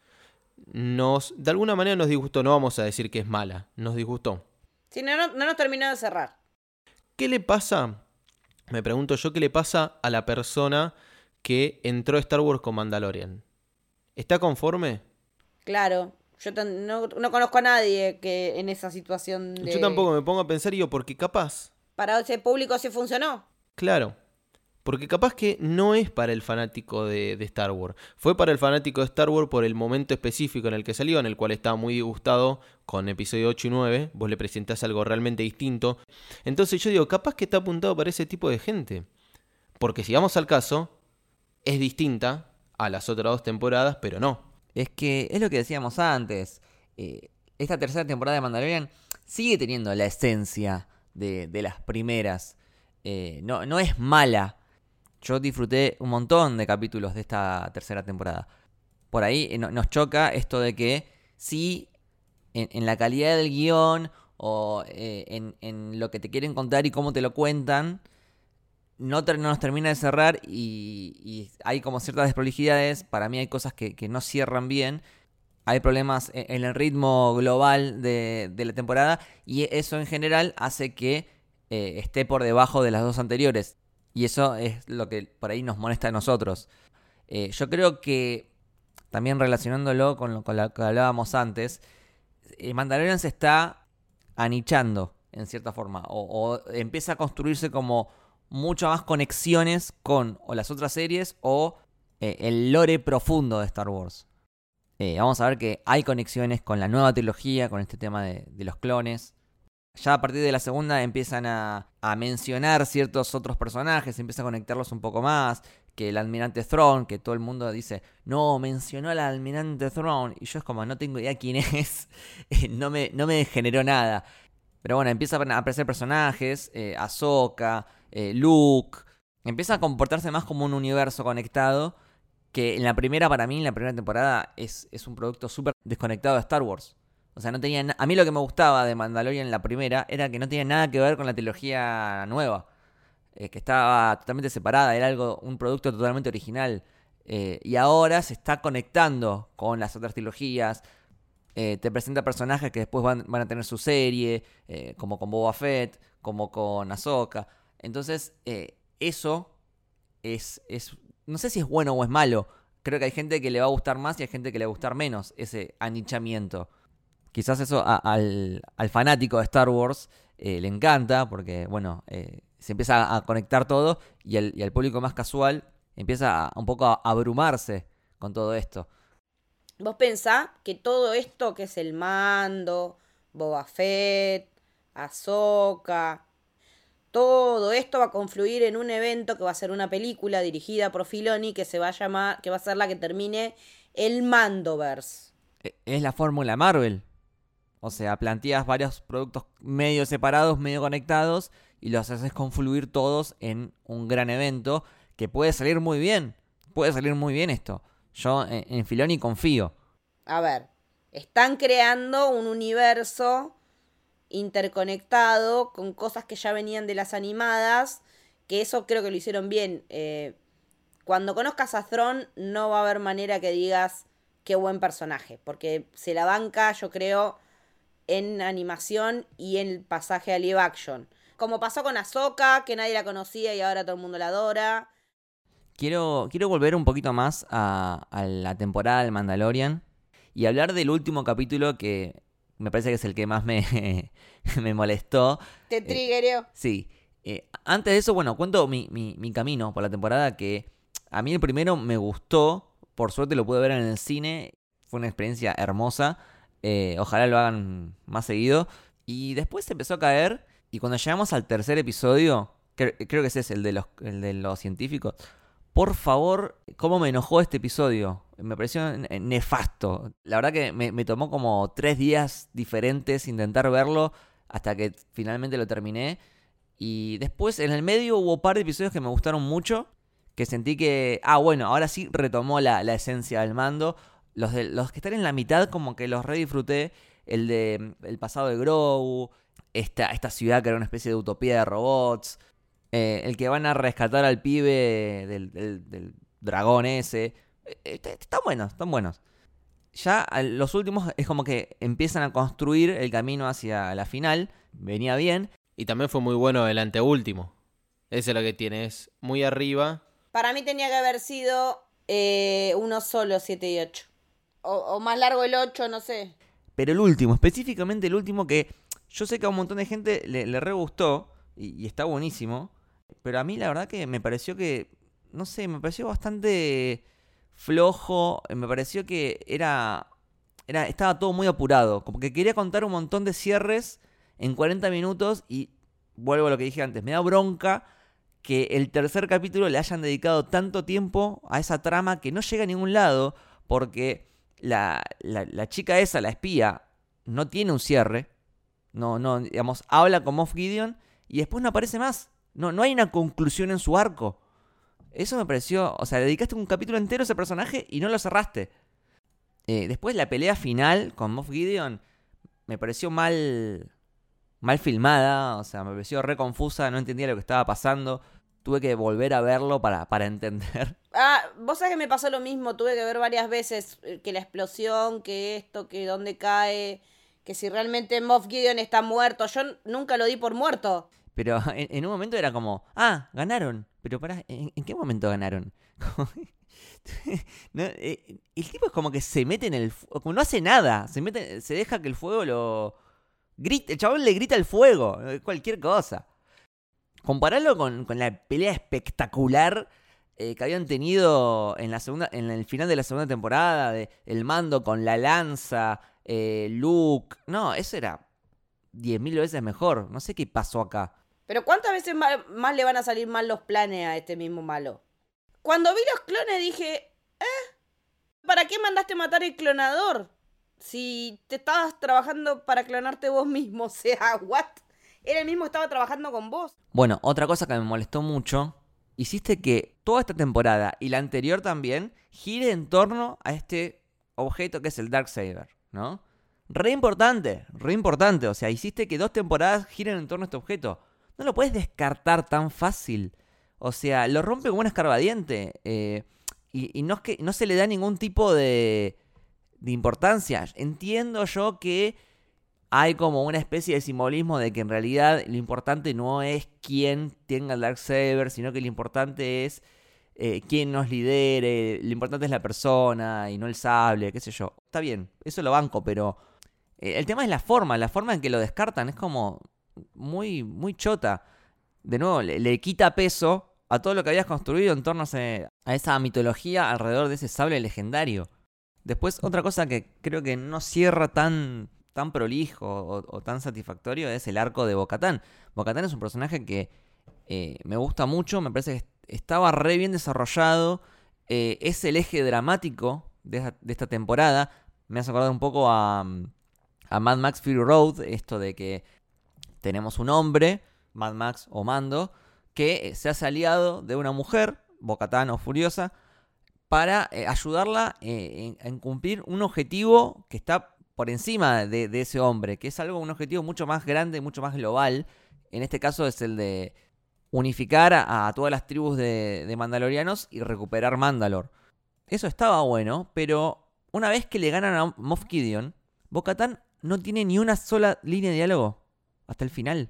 nos, de alguna manera nos disgustó, no vamos a decir que es mala, nos disgustó. Si no, no, no nos terminó de cerrar. ¿Qué le pasa? Me pregunto yo, ¿qué le pasa a la persona que entró a Star Wars con Mandalorian? ¿Está conforme? Claro. Yo no, no conozco a nadie que en esa situación de... Yo tampoco me pongo a pensar y yo, porque capaz, Para ese público sí funcionó. claro, porque capaz que no es para el fanático de, de Star Wars. Fue para el fanático de Star Wars por el momento específico en el que salió, en el cual estaba muy disgustado con episodio 8 y 9. Vos le presentás algo realmente distinto. Entonces yo digo, capaz que está apuntado para ese tipo de gente. Porque si vamos al caso, es distinta a las otras dos temporadas, pero no. Es que es lo que decíamos antes. eh, esta tercera temporada de Mandalorian sigue teniendo la esencia de, de las primeras. Eh, no, no es mala. Yo disfruté un montón de capítulos de esta tercera temporada. Por ahí eh, no- nos choca esto de que sí, en, la calidad del guion o eh, en, en lo que te quieren contar y cómo te lo cuentan, no, no nos termina de cerrar y, y hay como ciertas desprolijidades. Para mí hay cosas que, que no cierran bien. Hay problemas e- en el ritmo global de, la temporada y eso en general hace que eh, esté por debajo de las dos anteriores. Y eso es lo que por ahí nos molesta a nosotros. Eh, yo creo que también relacionándolo con lo, con lo que hablábamos antes, eh, Mandalorian se está anichando en cierta forma o, empieza a construirse como mucho más conexiones con las otras series o el lore profundo de Star Wars. Eh, vamos a ver que hay conexiones con la nueva trilogía, con este tema de, los clones. Ya a partir de la segunda empiezan a, mencionar ciertos otros personajes, empieza a conectarlos un poco más. Que el almirante Thrawn, que todo el mundo dice, no, mencionó al almirante Thrawn. Y yo es como, no tengo idea quién es, eh, no, me, no me generó nada. Pero bueno, empiezan a aparecer personajes, eh, Ahsoka, eh, Luke. Empieza a comportarse más como un universo conectado. Que en la primera, para mí, en la primera temporada, es, es un producto súper desconectado de Star Wars. O sea, no tenía a mí lo que me gustaba de Mandalorian en la primera era que no tenía nada que ver con la trilogía nueva. Eh, que estaba totalmente separada, era algo, un producto totalmente original. Eh, y ahora se está conectando con las otras trilogías. Eh, te presenta personajes que después van, van a tener su serie, como con Boba Fett, como con Ahsoka. Entonces, eso es, es. No sé si es bueno o es malo. Creo que hay gente que le va a gustar más y hay gente que le va a gustar menos ese anichamiento. Quizás eso al, al fanático de Star Wars eh, le encanta porque, bueno, eh, se empieza a conectar todo y al, y público más casual empieza a- un poco a abrumarse con todo esto. Vos pensá que todo esto que es el mando, Boba Fett, Ahsoka, todo esto va a confluir en un evento que va a ser una película dirigida por Filoni que se va a llamar, que va a ser la que termine el Mandoverse. E- Es la fórmula Marvel. O sea, planteas varios productos medio separados, medio conectados y los haces confluir todos en un gran evento que puede salir muy bien. Puede salir muy bien esto. Yo en, en Filoni confío. A ver, están creando un universo interconectado con cosas que ya venían de las animadas, que eso creo que lo hicieron bien. Eh, cuando conozcas a Thron no va a haber manera que digas qué buen personaje, porque se la banca, yo creo, en animación y en el pasaje a live action. Como pasó con Ahsoka, que nadie la conocía y ahora todo el mundo la adora. Quiero, quiero volver un poquito más a, a la temporada del Mandalorian y hablar del último capítulo que me parece que es el que más me, me molestó. Te triggereo. Sí. Eh, antes de eso, bueno, cuento mi, mi, mi camino por la temporada que a mí el primero me gustó, por suerte lo pude ver en el cine, fue una experiencia hermosa, eh, ojalá lo hagan más seguido. Y después se empezó a caer y cuando llegamos al tercer episodio, creo que ese es el de los, el de los científicos, por favor, cómo me enojó este episodio. Me pareció nefasto. La verdad que me, me tomó como tres días diferentes intentar verlo hasta que finalmente lo terminé. Y después en el medio hubo un par de episodios que me gustaron mucho. Que sentí que, ah, bueno, ahora sí retomó la, la esencia del mando. Los, de, los que están en la mitad como que los redisfruté. El de el pasado de Grogu. Esta, esta ciudad que era una especie de utopía de robots. Eh, el que van a rescatar al pibe del, del, del dragón ese. Eh, están buenos, están buenos. Ya los últimos es como que empiezan a construir el camino hacia la final. Venía bien. Y también fue muy bueno el anteúltimo. Ese es lo que tiene, es muy arriba. Para mí tenía que haber sido eh, uno solo, 7 y 8. O, o, más largo el 8, no sé. Pero el último, específicamente el último que yo sé que a un montón de gente le, le re gustó y, y, está buenísimo. Pero a mí la verdad que me pareció que, no sé, me pareció bastante flojo. Me pareció que era, era estaba todo muy apurado. Como que quería contar un montón de cierres en 40 minutos y vuelvo a lo que dije antes, me da bronca que el tercer capítulo le hayan dedicado tanto tiempo a esa trama que no llega a ningún lado porque la, la, la chica esa, la espía, no tiene un cierre, no, no, digamos, habla con Moff Gideon y después no aparece más, no, no hay una conclusión en su arco. Eso me pareció, o sea, dedicaste un capítulo entero a ese personaje y no lo cerraste. Eh, después la pelea final con Moff Gideon me pareció mal mal filmada, o sea, me pareció re confusa, no entendía lo que estaba pasando. Tuve que volver a verlo para, para entender. Ah, vos sabés que me pasó lo mismo, tuve que ver varias veces eh, que la explosión, que esto, que dónde cae, que si realmente Moff Gideon está muerto. Yo nunca lo di por muerto. Pero en, un momento era como, ah, ganaron. Pero para, ¿en, ¿en qué momento ganaron? no, eh, el tipo es como que se mete en el... como no hace nada, se, mete, se deja que el fuego lo Grita, el chabón le grita el fuego, cualquier cosa. Compararlo con, con la pelea espectacular eh, que habían tenido en, la segunda, en el final de la segunda temporada, de el mando con la lanza, eh, Luke. No, eso era 10.000 veces mejor. No sé qué pasó acá. Pero ¿cuántas veces más, le van a salir mal los planes a este mismo malo? Cuando vi los clones dije, ¿eh? ¿Para qué mandaste matar el clonador? si te estabas trabajando para clonarte vos mismo, o sea, ¿what? Él mismo estaba trabajando con vos. Bueno, otra cosa que me molestó mucho, hiciste que toda esta temporada y la anterior también gire en torno a este objeto que es el Darksaber, ¿no? Re importante, re importante, o sea, hiciste que dos temporadas giren en torno a este objeto. No lo puedes descartar tan fácil. O sea, lo rompe como un escarbadiente. Eh, y, no, es que, no se le da ningún tipo de de importancia. Entiendo yo que hay como una especie de simbolismo de que en realidad lo importante no es quién tenga el Darksaber, sino que lo importante es eh, quién nos lidere, lo importante es la persona y no el sable, qué sé yo. Está bien, eso lo banco, pero eh, el tema es la forma, la forma en que lo descartan es como muy, muy chota. De nuevo, le, le quita peso a todo lo que habías construido en torno a, esa mitología alrededor de ese sable legendario. Después, otra cosa que creo que no cierra tan, tan prolijo o, tan satisfactorio es el arco de Bocatán. Bocatán es un personaje que eh, me gusta mucho, me parece que estaba re bien desarrollado. Eh, es el eje dramático de, de, esta temporada. Me hace acordar un poco a, a Mad Max Fury Road, esto de que tenemos un hombre, Mad Max o Mando, que se hace aliado de una mujer, Bocatán o Furiosa, para eh, ayudarla eh, en, cumplir un objetivo que está por encima de, ese hombre, que es algo, un objetivo mucho más grande, mucho más global. En este caso es el de unificar a, todas las tribus de, de, Mandalorianos y recuperar Mandalor. Eso estaba bueno, pero una vez que le ganan a Moff Gideon, Bo-Katan no tiene ni una sola línea de diálogo hasta el final.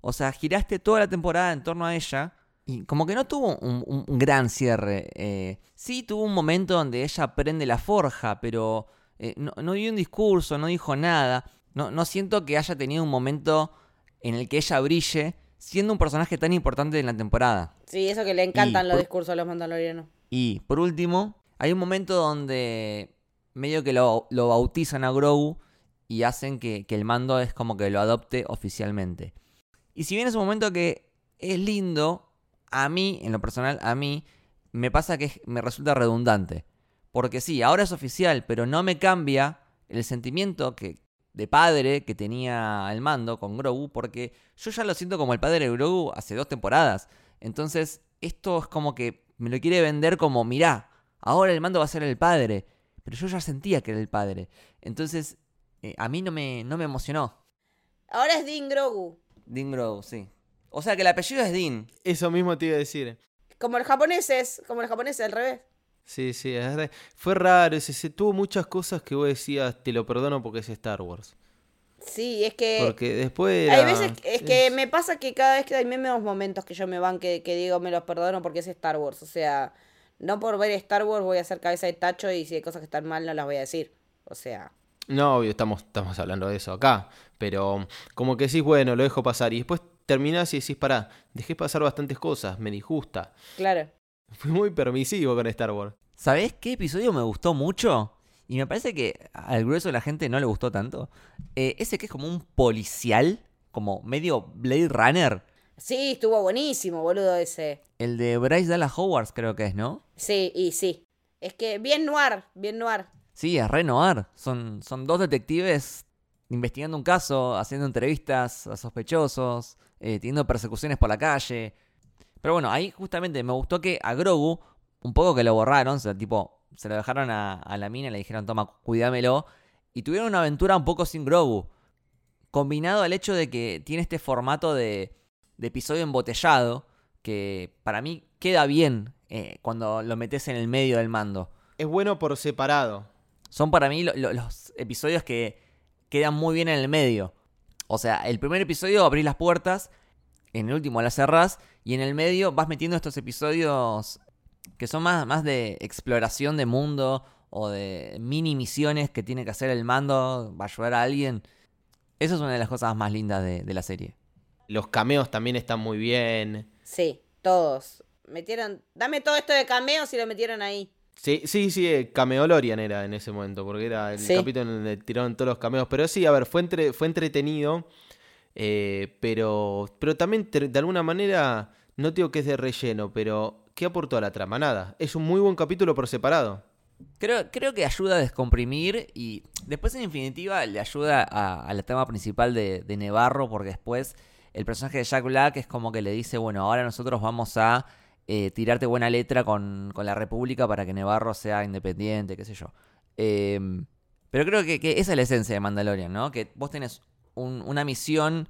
O sea, giraste toda la temporada en torno a ella y como que no tuvo un, gran cierre. Eh, sí tuvo un momento donde ella prende la forja, pero eh, no, no, dio un discurso, no dijo nada. No, no siento que haya tenido un momento en el que ella brille siendo un personaje tan importante en la temporada. Sí, eso que le encantan Y los por- discursos a los mandalorianos. Y por último, hay un momento donde medio que lo, lo bautizan a Grogu y hacen que, el mando es como que lo adopte oficialmente. Y si bien es un momento que es lindo, a mí, en lo personal, a mí, me pasa que me resulta redundante. Porque sí, ahora es oficial, pero no me cambia el sentimiento que, de padre que tenía el mando con Grogu, porque yo ya lo siento como el padre de Grogu hace dos temporadas. Entonces, esto es como que me lo quiere vender como, mirá, ahora el mando va a ser el padre. Pero yo ya sentía que era el padre. Entonces, eh, a mí no me, no me emocionó. Ahora es Din Grogu. Dean Grogu, sí. O sea que el apellido es Dean. Eso mismo te iba a decir. Como los japoneses, como los japoneses al revés. Sí, sí, es re- fue raro. ese- se tuvo muchas cosas que vos decías, te lo perdono porque es Star Wars. Sí, es que... Porque después Hay veces, que- es que me pasa que cada vez que hay menos momentos que yo me van que, que digo me los perdono porque es Star Wars. O sea, no por ver Star Wars voy a hacer cabeza de tacho y si hay cosas que están mal no las voy a decir. O sea, No, obvio, estamos, estamos hablando de eso acá. Pero como que decís, bueno, lo dejo pasar. Y después terminás y decís, pará, dejé pasar bastantes cosas, me disgusta. claro. Fui muy permisivo con Star Wars. ¿Sabés qué episodio me gustó mucho? Y me parece que al grueso de la gente no le gustó tanto. Eh, ese que es como un policial, como medio Blade Runner. Sí, estuvo buenísimo, boludo, ese. El de Bryce Dallas Howard creo que es, ¿no? Sí, y sí. Es que bien noir, bien noir. Sí, es re noir. Son, son dos detectives investigando un caso, haciendo entrevistas a sospechosos, eh, teniendo persecuciones por la calle. Pero bueno, ahí justamente me gustó que a Grogu, un poco que lo borraron, o sea, tipo, se lo dejaron a, la mina le dijeron, toma, cuídamelo. Y tuvieron una aventura un poco sin Grogu. Combinado al hecho de que tiene este formato de, de episodio embotellado, que para mí queda bien eh, cuando lo metes en el medio del mando Es bueno por separado. Son para mí lo- lo- los episodios que quedan muy bien en el medio. O sea, el primer episodio abrís las puertas, en el último las cerrás, y en el medio vas metiendo estos episodios que son más, más de exploración de mundo o de mini misiones que tiene que hacer el mando, va a ayudar a alguien. Eso es una de las cosas más lindas de, de la serie. Los cameos también están muy bien. Sí, todos. Metieron. Dame todo esto de cameos y lo metieron ahí. Sí, sí, sí, eh, Cameolorian era en ese momento, porque era el Sí. capítulo en donde tiraron todos los cameos. Pero sí, a ver, fue, entre, fue entretenido, eh, pero, pero también de alguna manera, no digo que es de relleno, pero ¿qué aportó a la trama? Nada. Es un muy buen capítulo por separado. Creo, creo que ayuda a descomprimir y después en definitiva le ayuda a, a la trama principal de, de Nevarro porque después el personaje de Jack Black es como que le dice, bueno, ahora nosotros vamos a eh, tirarte buena letra con, con la República para que Nevarro sea independiente, qué sé yo. Eh, pero creo que, que esa es la esencia de Mandalorian, ¿no? Que vos tenés un- una misión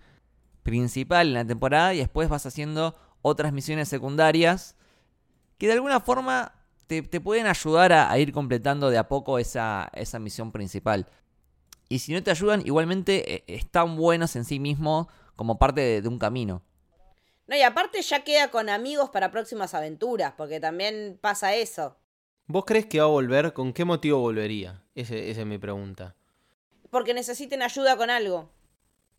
principal en la temporada y después vas haciendo otras misiones secundarias que de alguna forma te, te pueden ayudar a, a ir completando de a poco esa, esa misión principal. Y si no te ayudan, igualmente eh, están buenos en sí mismos como parte de un camino. No, y aparte ya queda con amigos para próximas aventuras, porque también pasa eso. ¿Vos crees que va a volver? ¿Con qué motivo volvería? Ese- esa es mi pregunta. Porque necesiten ayuda con algo.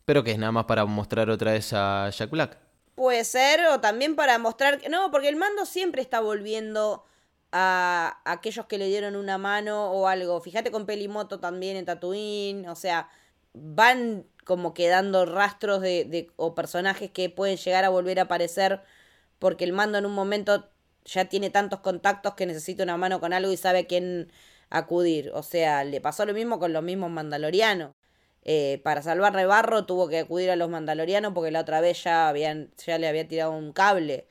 Pero que es nada más para mostrar otra vez a Jack Black. Puede ser, o también para mostrar que. No, porque el mando siempre está volviendo a aquellos que le dieron una mano o algo. Fíjate con Pelimoto también en Tatooine. O sea, van como quedando rastros de, de- o personajes que pueden llegar a volver a aparecer. Porque el mando en un momento ya tiene tantos contactos que necesita una mano con algo y sabe a quién acudir. O sea, le pasó lo mismo con los mismos mandalorianos. Eh, para salvar Rebarro tuvo que acudir a los mandalorianos porque la otra vez ya, habían, ya le había tirado un cable.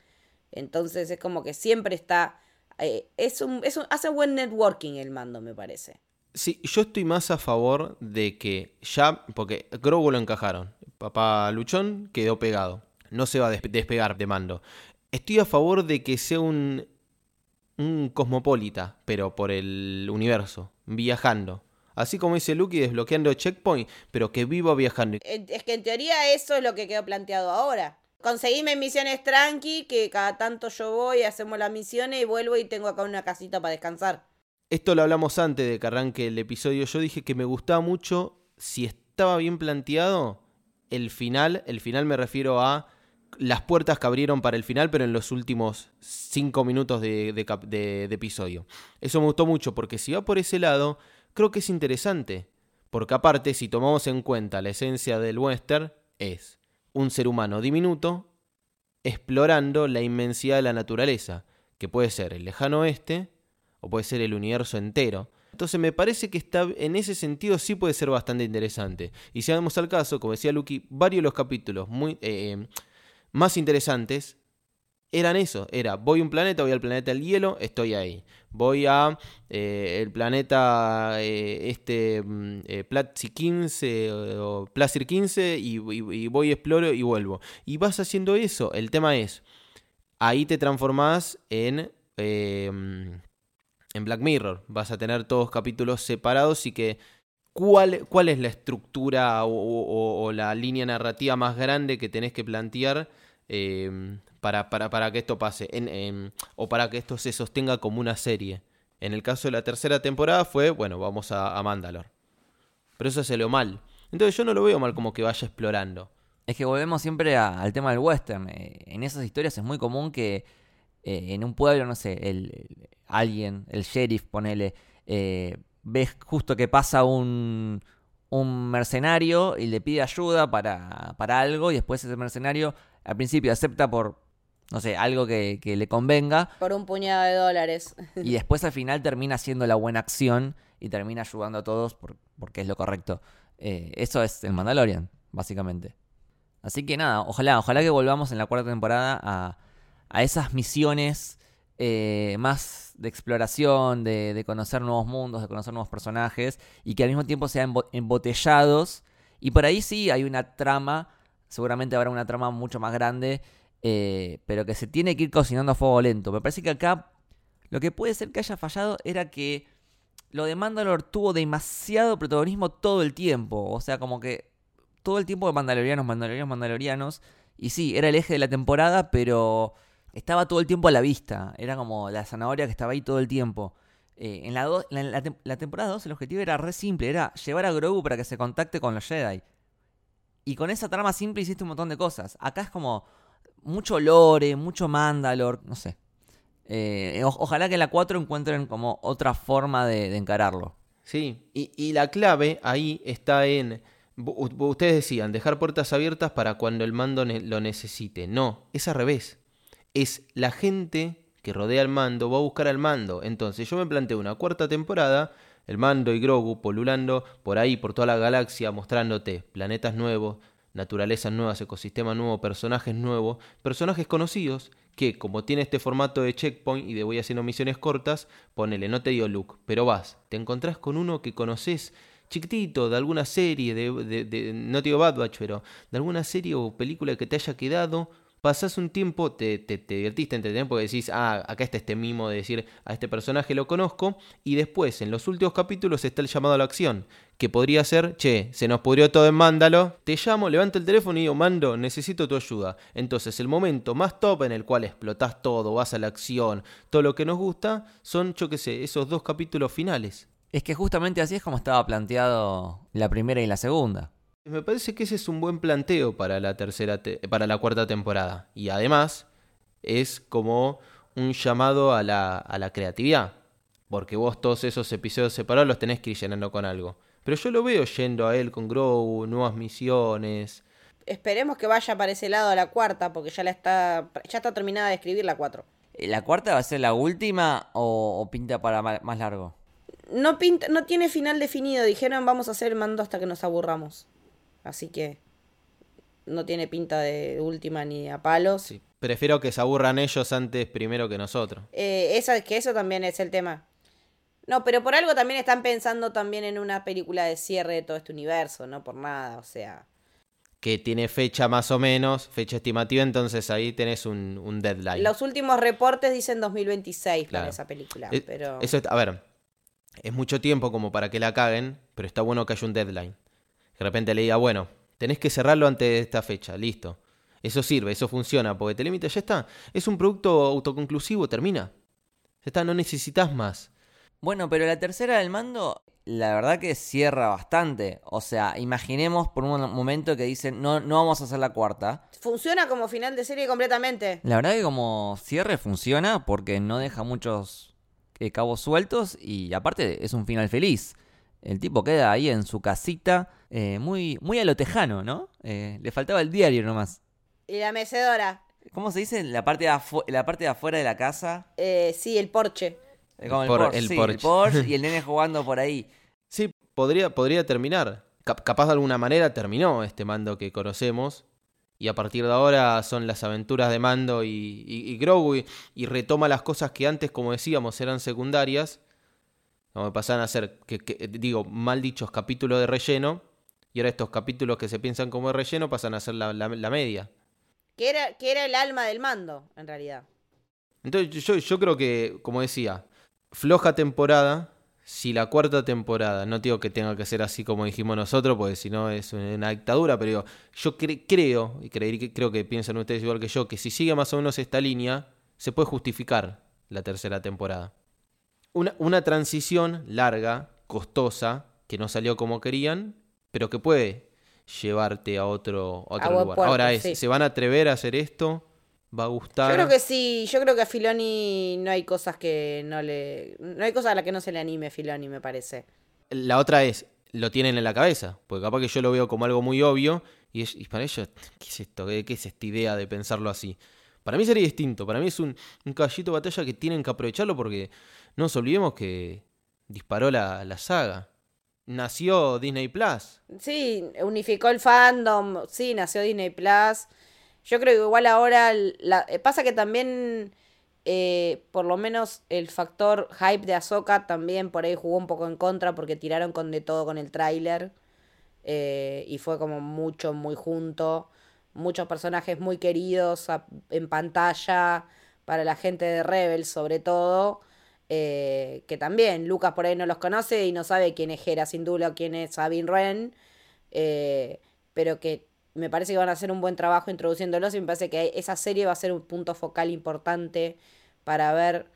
Entonces es como que siempre está... eh, es un, es un- hace buen networking el mando, me parece. Sí, yo estoy más a favor de que ya, porque Grogu lo encajaron. Papá Luchón quedó pegado. No se va a despe- despegar de mando. Estoy a favor de que sea un, un cosmopolita, pero por el universo, viajando. Así como dice Luke, desbloqueando checkpoint, pero que viva viajando. Es que en teoría eso es lo que quedó planteado ahora. Conseguime misiones tranqui, que cada tanto yo voy, hacemos las misiones y vuelvo y tengo acá una casita para descansar. Esto lo hablamos antes de que arranque el episodio. Yo dije que me gustaba mucho si estaba bien planteado el final. El final me refiero a las puertas que abrieron para el final, pero en los últimos cinco minutos de, de episodio. Eso me gustó mucho porque si va por ese lado, creo que es interesante. Porque aparte, si tomamos en cuenta la esencia del western, es un ser humano diminuto explorando la inmensidad de la naturaleza, que puede ser el lejano oeste o puede ser el universo entero. Entonces me parece que está en ese sentido sí puede ser bastante interesante. Y si vamos al caso, como decía Lucky, varios de los capítulos muy eh, más interesantes eran eso, era voy a un planeta, voy al planeta del hielo, estoy ahí. Voy a eh, el planeta eh, este mm, eh, Platzi 15 o Placir 15 y, y- y voy, exploro y vuelvo. Y vas haciendo eso. El tema es, ahí te transformás en, eh, en Black Mirror. Vas a tener todos capítulos separados y que... ¿Cuál, cuál es la estructura o, la línea narrativa más grande que tenés que plantear eh, para, para, para que esto pase? En- o para que esto se sostenga como una serie. En el caso de la tercera temporada fue, bueno, vamos a, a Mandalor. Pero eso se lo mal. Entonces yo no lo veo mal como que vaya explorando. Es que volvemos siempre al tema del western. Eh, en esas historias es muy común que eh, en un pueblo, no sé, el- alguien, el sheriff, ponele, eh, ves justo que pasa un, un mercenario y le pide ayuda para, para algo y después ese mercenario al principio acepta por, no sé, algo que, que le convenga Por un puñado de dólares. y después al final termina haciendo la buena acción y termina ayudando a todos por- porque es lo correcto. Eh, eso es el Mandalorian, básicamente. Así que nada, ojalá, ojalá que volvamos en la cuarta temporada a, a esas misiones eh, más de exploración, de, conocer nuevos mundos, de conocer nuevos personajes y que al mismo tiempo sean embo- embotellados. Y por ahí sí hay una trama, seguramente habrá una trama mucho más grande, eh, pero que se tiene que ir cocinando a fuego lento. Me parece que acá lo que puede ser que haya fallado era que lo de Mandalore tuvo demasiado protagonismo todo el tiempo. O sea, como que todo el tiempo de Mandalorianos, Mandalorianos, Mandalorianos. Y sí, era el eje de la temporada, pero estaba todo el tiempo a la vista. Era como la zanahoria que estaba ahí todo el tiempo. Eh, en la, do- la, la tem- la temporada 2 el objetivo era re simple, era llevar a Grogu para que se contacte con los Jedi. Y con esa trama simple hiciste un montón de cosas. Acá es como mucho lore, mucho Mandalore, no sé. Eh, ojalá que en la 4 encuentren como otra forma de, encararlo. Sí, y, la clave ahí está en, ustedes decían, dejar puertas abiertas para cuando el mando lo necesite. No, es al revés. Es la gente que rodea al mando, va a buscar al mando. Entonces yo me planteo una cuarta temporada, el mando y Grogu polulando por ahí, por toda la galaxia, mostrándote planetas nuevos, naturalezas nuevas, ecosistemas nuevos, personajes nuevos, personajes conocidos que como tiene este formato de checkpoint y de voy haciendo misiones cortas, ponele, no te digo look, pero vas, te encontrás con uno que conoces chiquitito, de alguna serie, de, de- de- no te digo Bad Batch, pero de alguna serie o película que te haya quedado, pasás un tiempo, te, te, te divertiste, entretenido porque decís, ah, acá está este mimo de decir, a este personaje lo conozco, y después, en los últimos capítulos, está el llamado a la acción, que podría ser, che, se nos pudrió todo en Mándalo, te llamo, levanto el teléfono y digo, Mando, necesito tu ayuda. Entonces, el momento más top en el cual explotás todo, vas a la acción, todo lo que nos gusta, son, yo qué sé, esos dos capítulos finales. Es que justamente así es como estaba planteado la primera y la segunda. Me parece que ese es un buen planteo para la tercera te- para la cuarta temporada. Y además es como un llamado a la, a la creatividad. Porque vos todos esos episodios separados los tenés que ir llenando con algo. Pero yo lo veo yendo a él con Grogu, nuevas misiones. Esperemos que vaya para ese lado a la cuarta, porque ya la está. Ya está terminada de escribir la cuatro. Eh, ¿La cuarta va a ser la última o, o pinta para más largo? No pinta, no tiene final definido. Dijeron vamos a hacer el mando hasta que nos aburramos. Así que no tiene pinta de última ni a palos. Sí. Prefiero que se aburran ellos antes primero que nosotros. Eh, esa, que eso también es el tema. No, pero por algo también están pensando también en una película de cierre de todo este universo, no por nada, o sea. Que tiene fecha más o menos, fecha estimativa, entonces ahí tenés un, un deadline. Los últimos reportes dicen 2026 Claro. para esa película, Eh, pero Eso, es- a ver, es mucho tiempo como para que la caguen, pero está bueno que haya un deadline. De repente le diga, bueno, tenés que cerrarlo antes de esta fecha, listo. Eso sirve, eso funciona, porque te limita, ya está. Es un producto autoconclusivo, termina. Ya está, no necesitas más. Bueno, pero la tercera del mando, la verdad que cierra bastante. O sea, imaginemos por un momento que dicen, no, no vamos a hacer la cuarta. Funciona como final de serie completamente. La verdad que como cierre funciona porque no deja muchos eh, cabos sueltos y aparte es un final feliz. El tipo queda ahí en su casita, eh, muy, muy a lo tejano, ¿no? Eh, le faltaba el diario nomás. Y la mecedora. ¿Cómo se dice? La parte de, afu- la parte de afuera de la casa. Eh, sí, el porche. Como el, por- Porsche, el sí, Porsche. el Porsche y el nene jugando por ahí. Sí, podría, podría terminar. Cap- capaz de alguna manera terminó este mando que conocemos. Y a partir de ahora son las aventuras de Mando y, y, y Grogu. Y, y retoma las cosas que antes, como decíamos, eran secundarias. Pasan a ser, que, que- digo, mal dichos capítulos de relleno. Y ahora estos capítulos que se piensan como de relleno pasan a ser la, la- la media. Que era, que era el alma del mando, en realidad. Entonces yo, yo creo que, como decía, floja temporada. Si la cuarta temporada, no digo que tenga que ser así como dijimos nosotros, porque si no es una dictadura, pero digo, yo cre- creo, y creo que piensan ustedes igual que yo, que si sigue más o menos esta línea, se puede justificar la tercera temporada. Una, una transición larga, costosa, que no salió como querían, pero que puede llevarte a otro, a otro lugar. puerto, Ahora es, sí. ¿se van a atrever a hacer esto? ¿Va a gustar? Yo creo que sí, yo creo que a Filoni no hay cosas que no le. No hay cosas a las que no se le anime a Filoni, me parece. La otra es, lo tienen en la cabeza, porque capaz que yo lo veo como algo muy obvio y, es- y para ellos, ¿qué es esto? ¿Qué, qué es esta idea de pensarlo así? Para mí sería distinto, para mí es un, un caballito de batalla que tienen que aprovecharlo porque no nos olvidemos que disparó la, la saga. Nació Disney Plus. Sí, unificó el fandom, sí, nació Disney Plus. Yo creo que igual ahora eh, pasa que también eh, por lo menos el factor hype de Ahsoka también por ahí jugó un poco en contra porque tiraron con de todo con el tráiler eh, y fue como mucho, muy junto. Muchos personajes muy queridos en pantalla para la gente de Rebels sobre todo. Eh, que también Lucas por ahí no los conoce y no sabe quién es Hera Syndulla o quién es Sabine Wren. eh, pero que me parece que van a hacer un buen trabajo introduciéndolos y me parece que esa serie va a ser un punto focal importante para ver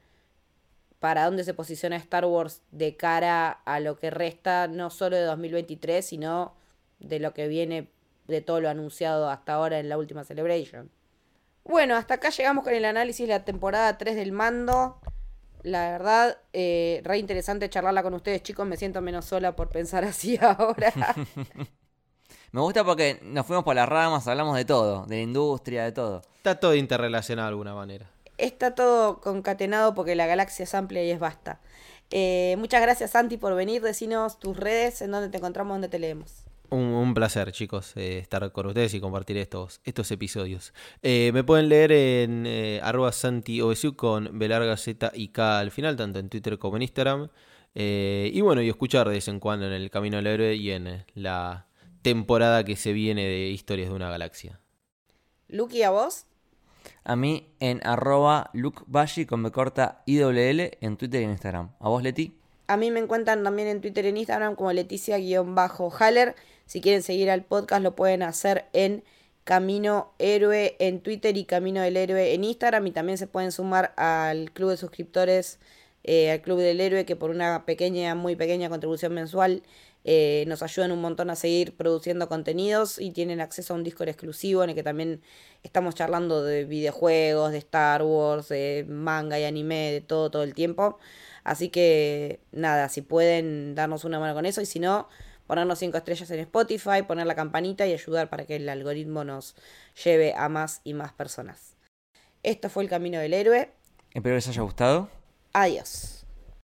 para dónde se posiciona Star Wars de cara a lo que resta no solo de 2023, sino de lo que viene de todo lo anunciado hasta ahora en la última Celebration. Bueno, hasta acá llegamos con el análisis de la temporada 3 del mando. La verdad, eh, re interesante charlarla con ustedes, chicos. Me siento menos sola por pensar así ahora. Me gusta porque nos fuimos por las ramas, hablamos de todo, de la industria, de todo. Está todo interrelacionado de alguna manera. Está todo concatenado porque la galaxia es amplia y es vasta. Eh, muchas gracias, Santi, por venir. Decinos tus redes, en dónde te encontramos, dónde te leemos. Un, un placer, chicos, eh, estar con ustedes y compartir estos, estos episodios. Eh, me pueden leer en eh, arroba santiobesiu con B larga Z y K al final, tanto en Twitter como en Instagram. Eh, y bueno, y escuchar de vez en cuando en El Camino del Héroe y en eh, la temporada que se viene de Historias de una Galaxia. Lucky, ¿a vos? A mí en arroba lukebashi con me corta IWL en Twitter y en Instagram. ¿A vos, Leti? A mí me encuentran también en Twitter y en Instagram como Leticia-Haller. Si quieren seguir al podcast lo pueden hacer en Camino Héroe en Twitter y Camino del Héroe en Instagram. Y también se pueden sumar al club de suscriptores, eh, al Club del Héroe, que por una pequeña, muy pequeña contribución mensual eh, nos ayudan un montón a seguir produciendo contenidos y tienen acceso a un Discord exclusivo en el que también estamos charlando de videojuegos, de Star Wars, de manga y anime, de todo, todo el tiempo. Así que nada, si pueden darnos una mano con eso y si no, ponernos cinco estrellas en Spotify, poner la campanita y ayudar para que el algoritmo nos lleve a más y más personas. Esto fue el Camino del Héroe. Espero que les haya gustado. Adiós.